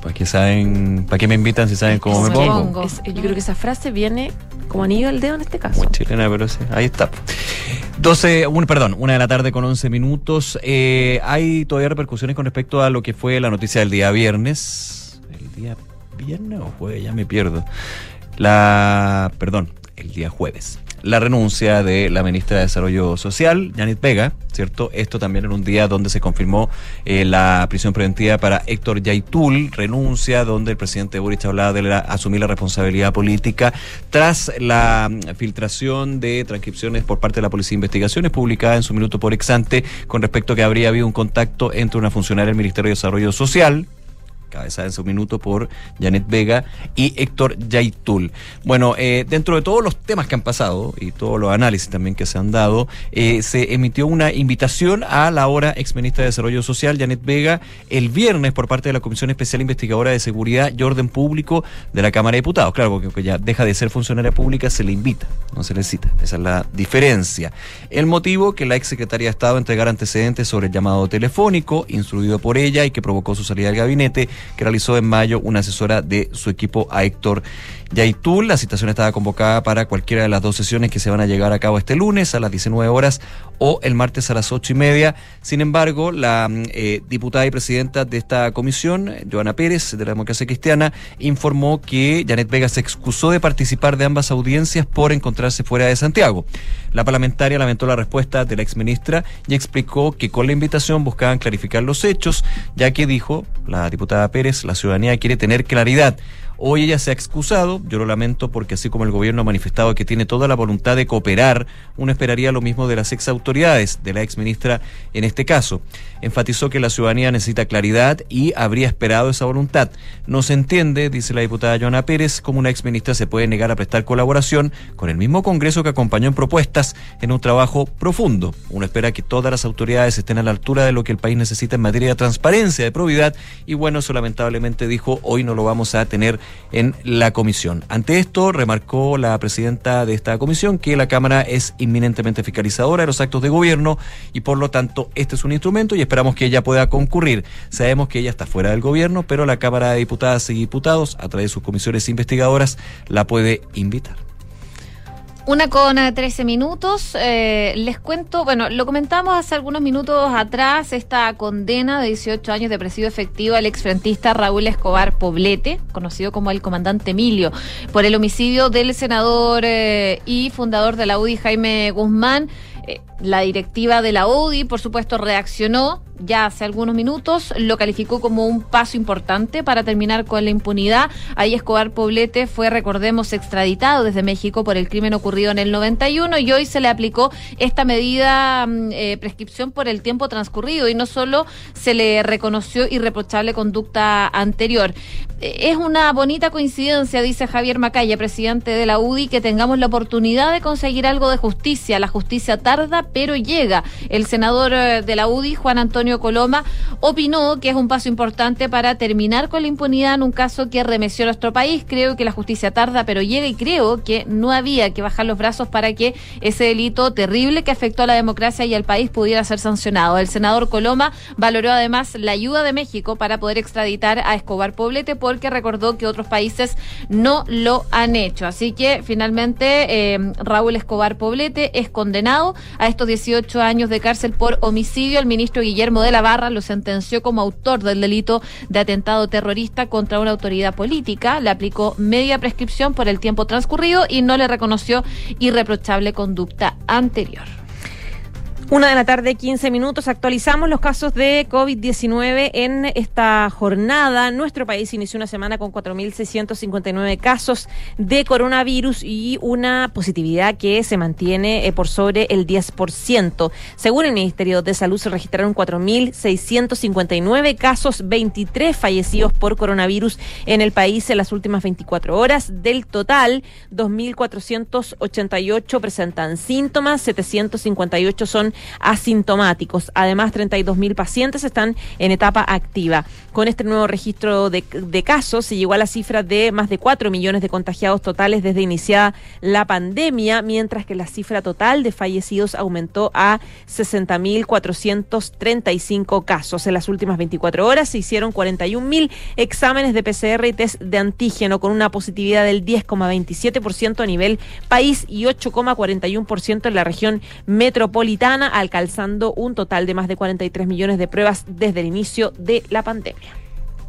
¿Para qué saben, para qué me invitan si saben cómo me pongo?
es- yo creo que esa frase viene como anillo al dedo en este caso.
Muy chilena, pero sí, ahí está. 12, un, perdón, una de la tarde con 11 minutos. Eh, hay todavía repercusiones con respecto a lo que fue la noticia del día viernes. ¿El día viernes o jueves? Ya me pierdo. La, perdón, el día jueves. La renuncia de la ministra de Desarrollo Social, Janet Vega, ¿cierto? Esto también en un día donde se confirmó eh, la prisión preventiva para Héctor Yaitul, renuncia donde el presidente Boric hablaba de la- asumir la responsabilidad política tras la mm, filtración de transcripciones por parte de la Policía de Investigaciones publicada en su minuto por exante con respecto a que habría habido un contacto entre una funcionaria del Ministerio de Desarrollo Social, cabezada en su minuto por Janet Vega y Héctor Yaitul. Bueno, eh, dentro de todos los temas que han pasado y todos los análisis también que se han dado, eh, se emitió una invitación a la ahora ex ministra de Desarrollo Social, Janet Vega, el viernes por parte de la Comisión Especial Investigadora de Seguridad y Orden Público de la Cámara de Diputados. Claro, porque ya deja de ser funcionaria pública, se le invita, no se le cita. Esa es la diferencia. El motivo que la ex secretaria de Estado entregara antecedentes sobre el llamado telefónico instruido por ella y que provocó su salida del gabinete, que realizó en mayo una asesora de su equipo a Héctor Yaitul. La citación estaba convocada para cualquiera de las dos sesiones que se van a llegar a cabo este lunes a las 19 horas o el martes a las ocho y media. Sin embargo, la mm, eh, diputada y presidenta de esta comisión, Joana Pérez, de la Democracia Cristiana, informó que Janet Vega se excusó de participar de ambas audiencias por encontrarse fuera de Santiago. La parlamentaria lamentó la respuesta de la exministra y explicó que con la invitación buscaban clarificar los hechos, ya que dijo la diputada Pérez, la ciudadanía quiere tener claridad. Hoy ella se ha excusado, yo lo lamento porque así como el gobierno ha manifestado que tiene toda la voluntad de cooperar, uno esperaría lo mismo de las ex autoridades, de la ex ministra en este caso. Enfatizó que la ciudadanía necesita claridad y habría esperado esa voluntad. No se entiende, dice la diputada Joana Pérez, cómo una ex ministra se puede negar a prestar colaboración con el mismo Congreso que acompañó en propuestas en un trabajo profundo. Uno espera que todas las autoridades estén a la altura de lo que el país necesita en materia de transparencia, de probidad, y bueno, eso lamentablemente dijo, hoy no lo vamos a tener en la comisión. Ante esto, remarcó la presidenta de esta comisión que la Cámara es inminentemente fiscalizadora de los actos de gobierno y por lo tanto este es un instrumento y esperamos que ella pueda concurrir. Sabemos que ella está fuera del gobierno, pero la Cámara de Diputadas y Diputados, a través de sus comisiones investigadoras, la puede invitar.
Una con 13 minutos. Eh, les cuento, bueno, lo comentamos hace algunos minutos atrás, esta condena de 18 años de presidio efectivo al exfrentista Raúl Escobar Poblete, conocido como el comandante Emilio, por el homicidio del senador eh, y fundador de la UDI, Jaime Guzmán. Eh, la directiva de la UDI, por supuesto, reaccionó ya hace algunos minutos, lo calificó como un paso importante para terminar con la impunidad. Ahí Escobar Poblete fue, recordemos, extraditado desde México por el crimen ocurrido en el 91 y hoy se le aplicó esta medida mm, eh, prescripción por el tiempo transcurrido y no solo se le reconoció irreprochable conducta anterior. Eh, es una bonita coincidencia, dice Javier Macaya, presidente de la UDI, que tengamos la oportunidad de conseguir algo de justicia. La justicia tarda, pero llega. El senador eh, de la UDI, Juan Antonio Coloma, opinó que es un paso importante para terminar con la impunidad en un caso que remeció a nuestro país. Creo que la justicia tarda, pero llega y creo que no había que bajar los brazos para que ese delito terrible que afectó a la democracia y al país pudiera ser sancionado. El senador Coloma valoró además la ayuda de México para poder extraditar a Escobar Poblete porque recordó que otros países no lo han hecho. Así que finalmente eh, Raúl Escobar Poblete es condenado a estos 18 años de cárcel por homicidio. El ministro Guillermo de la Barra lo sentenció como autor del delito de atentado terrorista contra una autoridad política. Le aplicó media prescripción por el tiempo transcurrido y no le reconoció irreprochable conducta anterior.
Una de la tarde, 15 minutos. Actualizamos los casos de COVID-19 en esta jornada. Nuestro país inició una semana con 4.659 casos de coronavirus y una positividad que se mantiene eh, por sobre el 10%. Según el Ministerio de Salud, se registraron 4.659 casos, 23 fallecidos por coronavirus en el país en las últimas 24 horas. Del total, 2.488 presentan síntomas, 758 son asintomáticos. Además, 32 mil pacientes están en etapa activa. Con este nuevo registro de, de, casos, se llegó a la cifra de más de 4 millones de contagiados totales desde iniciada la pandemia, mientras que la cifra total de fallecidos aumentó a 60.435 casos. En las últimas 24 horas se hicieron 41.000 exámenes de PCR y test de antígeno, con una positividad del 10,27% a nivel país y 8,41% en la región metropolitana alcanzando un total de más de 43 millones de pruebas desde el inicio de la pandemia.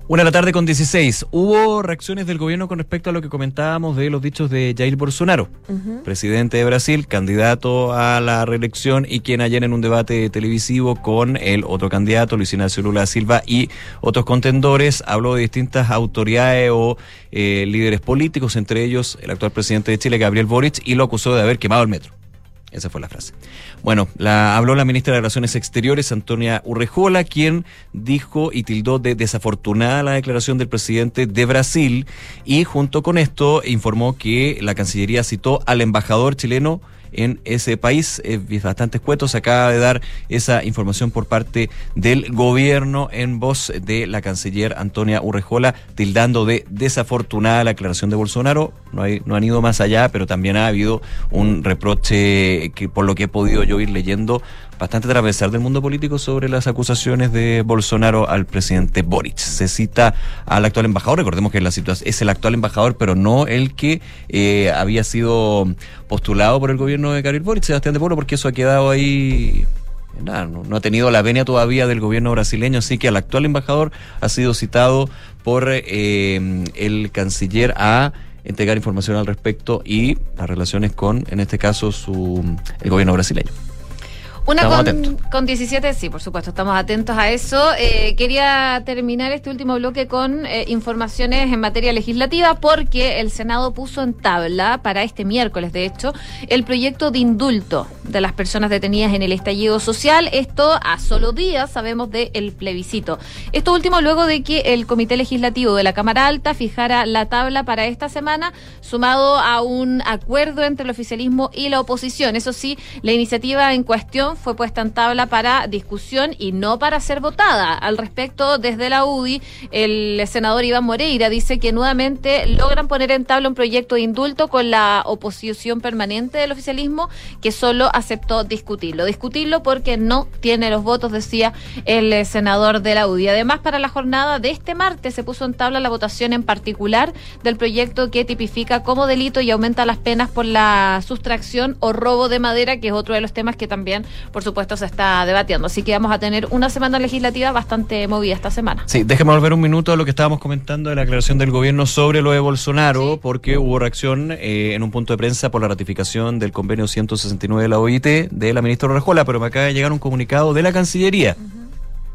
Una de la tarde con 16. Hubo reacciones del gobierno con respecto a lo que comentábamos de los dichos de Jair Bolsonaro, uh -huh. presidente de Brasil, candidato a la reelección y quien ayer en un debate televisivo con el otro candidato, Luis Ignacio Lula Silva, y otros contendores, habló de distintas autoridades o eh, líderes políticos, entre ellos el actual presidente de Chile, Gabriel Boric, y lo acusó de haber quemado el metro. Esa fue la frase. Bueno, la, habló la ministra de Relaciones Exteriores, Antonia Urrejola, quien dijo y tildó de desafortunada la declaración del presidente de Brasil y junto con esto informó que la Cancillería citó al embajador chileno en ese país. Es bastante escueto. Se acaba de dar esa información por parte del gobierno en voz de la canciller Antonia Urrejola, tildando de desafortunada la aclaración de Bolsonaro. No, hay, no han ido más allá, pero también ha habido un reproche que por lo que he podido yo ir leyendo bastante transversal del mundo político sobre las acusaciones de Bolsonaro al presidente Boric. Se cita al actual embajador, recordemos que la situación es el actual embajador, pero no el que eh, había sido postulado por el gobierno de Gabriel Boric, Sebastián de Polo, porque eso ha quedado ahí Nada, no, ha tenido la venia todavía del gobierno brasileño, así que al actual embajador ha sido citado por eh, el canciller a entregar información al respecto y las relaciones con, en este caso, su, el gobierno brasileño.
Una con, con 17, sí, por supuesto, estamos atentos a eso. Eh, quería terminar este último bloque con eh, informaciones en materia legislativa porque el Senado puso en tabla para este miércoles, de hecho, el proyecto de indulto de las personas detenidas en el estallido social. Esto a solo días, sabemos, del plebiscito. Esto último luego de que el Comité Legislativo de la Cámara Alta fijara la tabla para esta semana, sumado a un acuerdo entre el oficialismo y la oposición. Eso sí, la iniciativa en cuestión fue puesta en tabla para discusión y no para ser votada. Al respecto, desde la UDI, el senador Iván Moreira dice que nuevamente logran poner en tabla un proyecto de indulto con la oposición permanente del oficialismo que solo aceptó discutirlo. Discutirlo porque no tiene los votos, decía el eh, senador de la UDI. Además, para la jornada de este martes se puso en tabla la votación en particular del proyecto que tipifica como delito y aumenta las penas por la sustracción o robo de madera, que es otro de los temas que también, por supuesto, se está debatiendo. Así que vamos a tener una semana legislativa bastante movida esta semana.
Sí, déjeme volver un minuto a lo que estábamos comentando de la aclaración del gobierno sobre lo de Bolsonaro, porque hubo reacción eh, en un punto de prensa por la ratificación del convenio 169 de la OIT de la ministra Rajola, pero me acaba de llegar un comunicado de la Cancillería.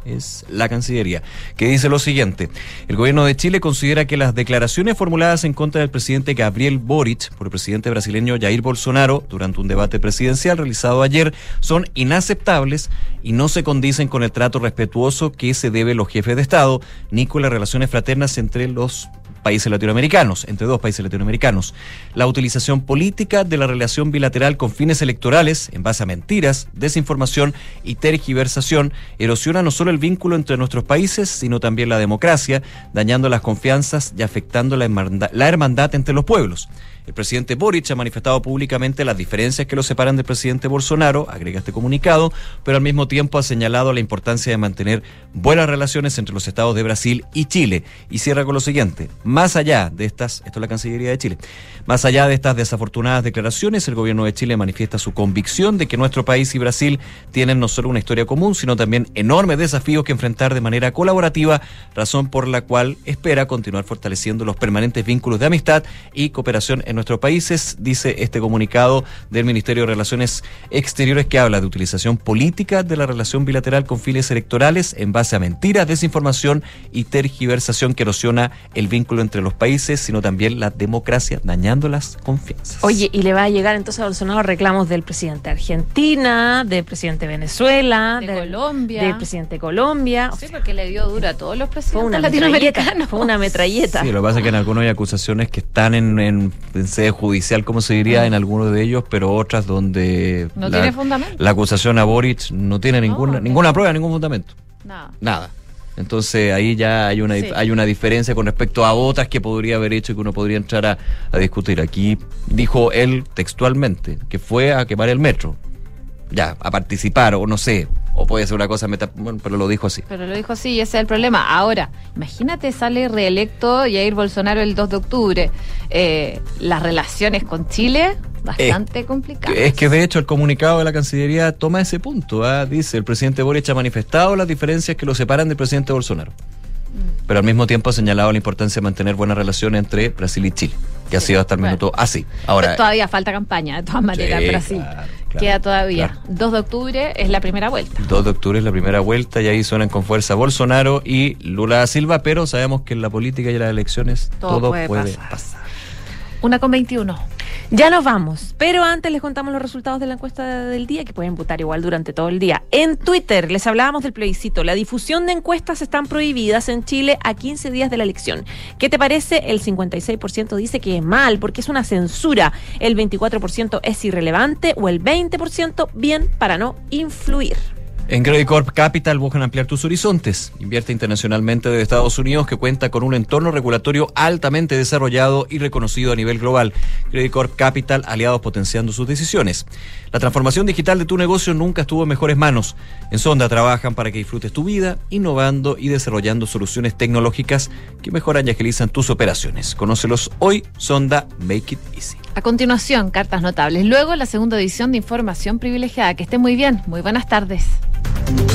Es la Cancillería, que dice lo siguiente. El gobierno de Chile considera que las declaraciones formuladas en contra del presidente Gabriel Boric por el presidente brasileño Jair Bolsonaro durante un debate presidencial realizado ayer son inaceptables y no se condicen con el trato respetuoso que se debe a los jefes de Estado ni con las relaciones fraternas entre los países latinoamericanos, entre dos países latinoamericanos. La utilización política de la relación bilateral con fines electorales, en base a mentiras, desinformación y tergiversación, erosiona no solo el vínculo entre nuestros países, sino también la democracia, dañando las confianzas y afectando la hermandad, la hermandad entre los pueblos. El presidente Boric ha manifestado públicamente las diferencias que lo separan del presidente Bolsonaro, agrega este comunicado, pero al mismo tiempo ha señalado la importancia de mantener buenas relaciones entre los estados de Brasil y Chile. Y cierra con lo siguiente, más allá de estas, esto es la Cancillería de Chile, más allá de estas desafortunadas declaraciones, el gobierno de Chile manifiesta su convicción de que nuestro país y Brasil tienen no solo una historia común, sino también enormes desafíos que enfrentar de manera colaborativa, razón por la cual espera continuar fortaleciendo los permanentes vínculos de amistad y cooperación en nuestros países, dice este comunicado del Ministerio de Relaciones Exteriores que habla de utilización política de la relación bilateral con fines electorales en base a mentiras, desinformación y tergiversación que erosiona el vínculo entre los países, sino también la democracia, dañando las confianzas.
Oye, y le va a llegar entonces a Bolsonaro reclamos del presidente de Argentina, del presidente de Venezuela,
De
del-
Colombia.
del presidente de Colombia.
Sí, porque le dio dura a todos los
Fue
presidentes
una
latinoamericanos.
metralleta. Fue una metralleta.
Sí, lo que pasa es que en algunos hay acusaciones que están en, en, en sede judicial, como se diría, en algunos de ellos, pero otras donde
No
la,
tiene fundamento.
la acusación a Boric no tiene ninguna, ninguna prueba, ningún fundamento.
Nada.
Nada. Entonces ahí ya hay una,
Sí.
hay una diferencia con respecto a otras que podría haber hecho y que uno podría entrar a, a discutir. Aquí dijo él textualmente que fue a quemar el metro. Ya, a participar, o no sé, o puede ser una cosa meta, bueno, pero lo dijo así.
Pero lo dijo así y ese es el problema. Ahora, imagínate, sale reelecto Jair Bolsonaro el 2 de octubre. Eh, las relaciones con Chile, bastante complicadas.
Es que de hecho el comunicado de la Cancillería toma ese punto. ¿ah? Dice, el presidente Boric ha manifestado las diferencias que lo separan del presidente Bolsonaro. Pero al mismo tiempo ha señalado la importancia de mantener buenas relaciones entre Brasil y Chile, que ha sido hasta el
bueno.
minuto así. Ahora,
todavía falta campaña, de todas maneras,
Sí,
Brasil.
claro,
Queda todavía. 2 de octubre es la primera vuelta.
2 de octubre es la primera vuelta y ahí suenan con fuerza Bolsonaro y Lula da Silva, pero sabemos que en la política y en las elecciones
Todo
todo,
puede
puede,
pasar.
pasar.
Una con 21.
Ya nos vamos, pero antes les contamos los resultados de la encuesta del día que pueden votar igual durante todo el día. En Twitter les hablábamos del plebiscito. La difusión de encuestas están prohibidas en Chile a 15 días de la elección. ¿Qué te parece? El 56% dice que es mal porque es una censura. El 24% es irrelevante o el 20% bien para no influir.
En Credit Corp Capital buscan ampliar tus horizontes. Invierte internacionalmente de Estados Unidos que cuenta con un entorno regulatorio altamente desarrollado y reconocido a nivel global. Credit Corp Capital, aliados potenciando sus decisiones. La transformación digital de tu negocio nunca estuvo en mejores manos. En Sonda trabajan para que disfrutes tu vida, innovando y desarrollando soluciones tecnológicas que mejoran y agilizan tus operaciones. Conócelos hoy, Sonda Make It Easy.
A continuación, cartas notables. Luego, la segunda edición de Información Privilegiada. Que esté muy bien. Muy buenas tardes. you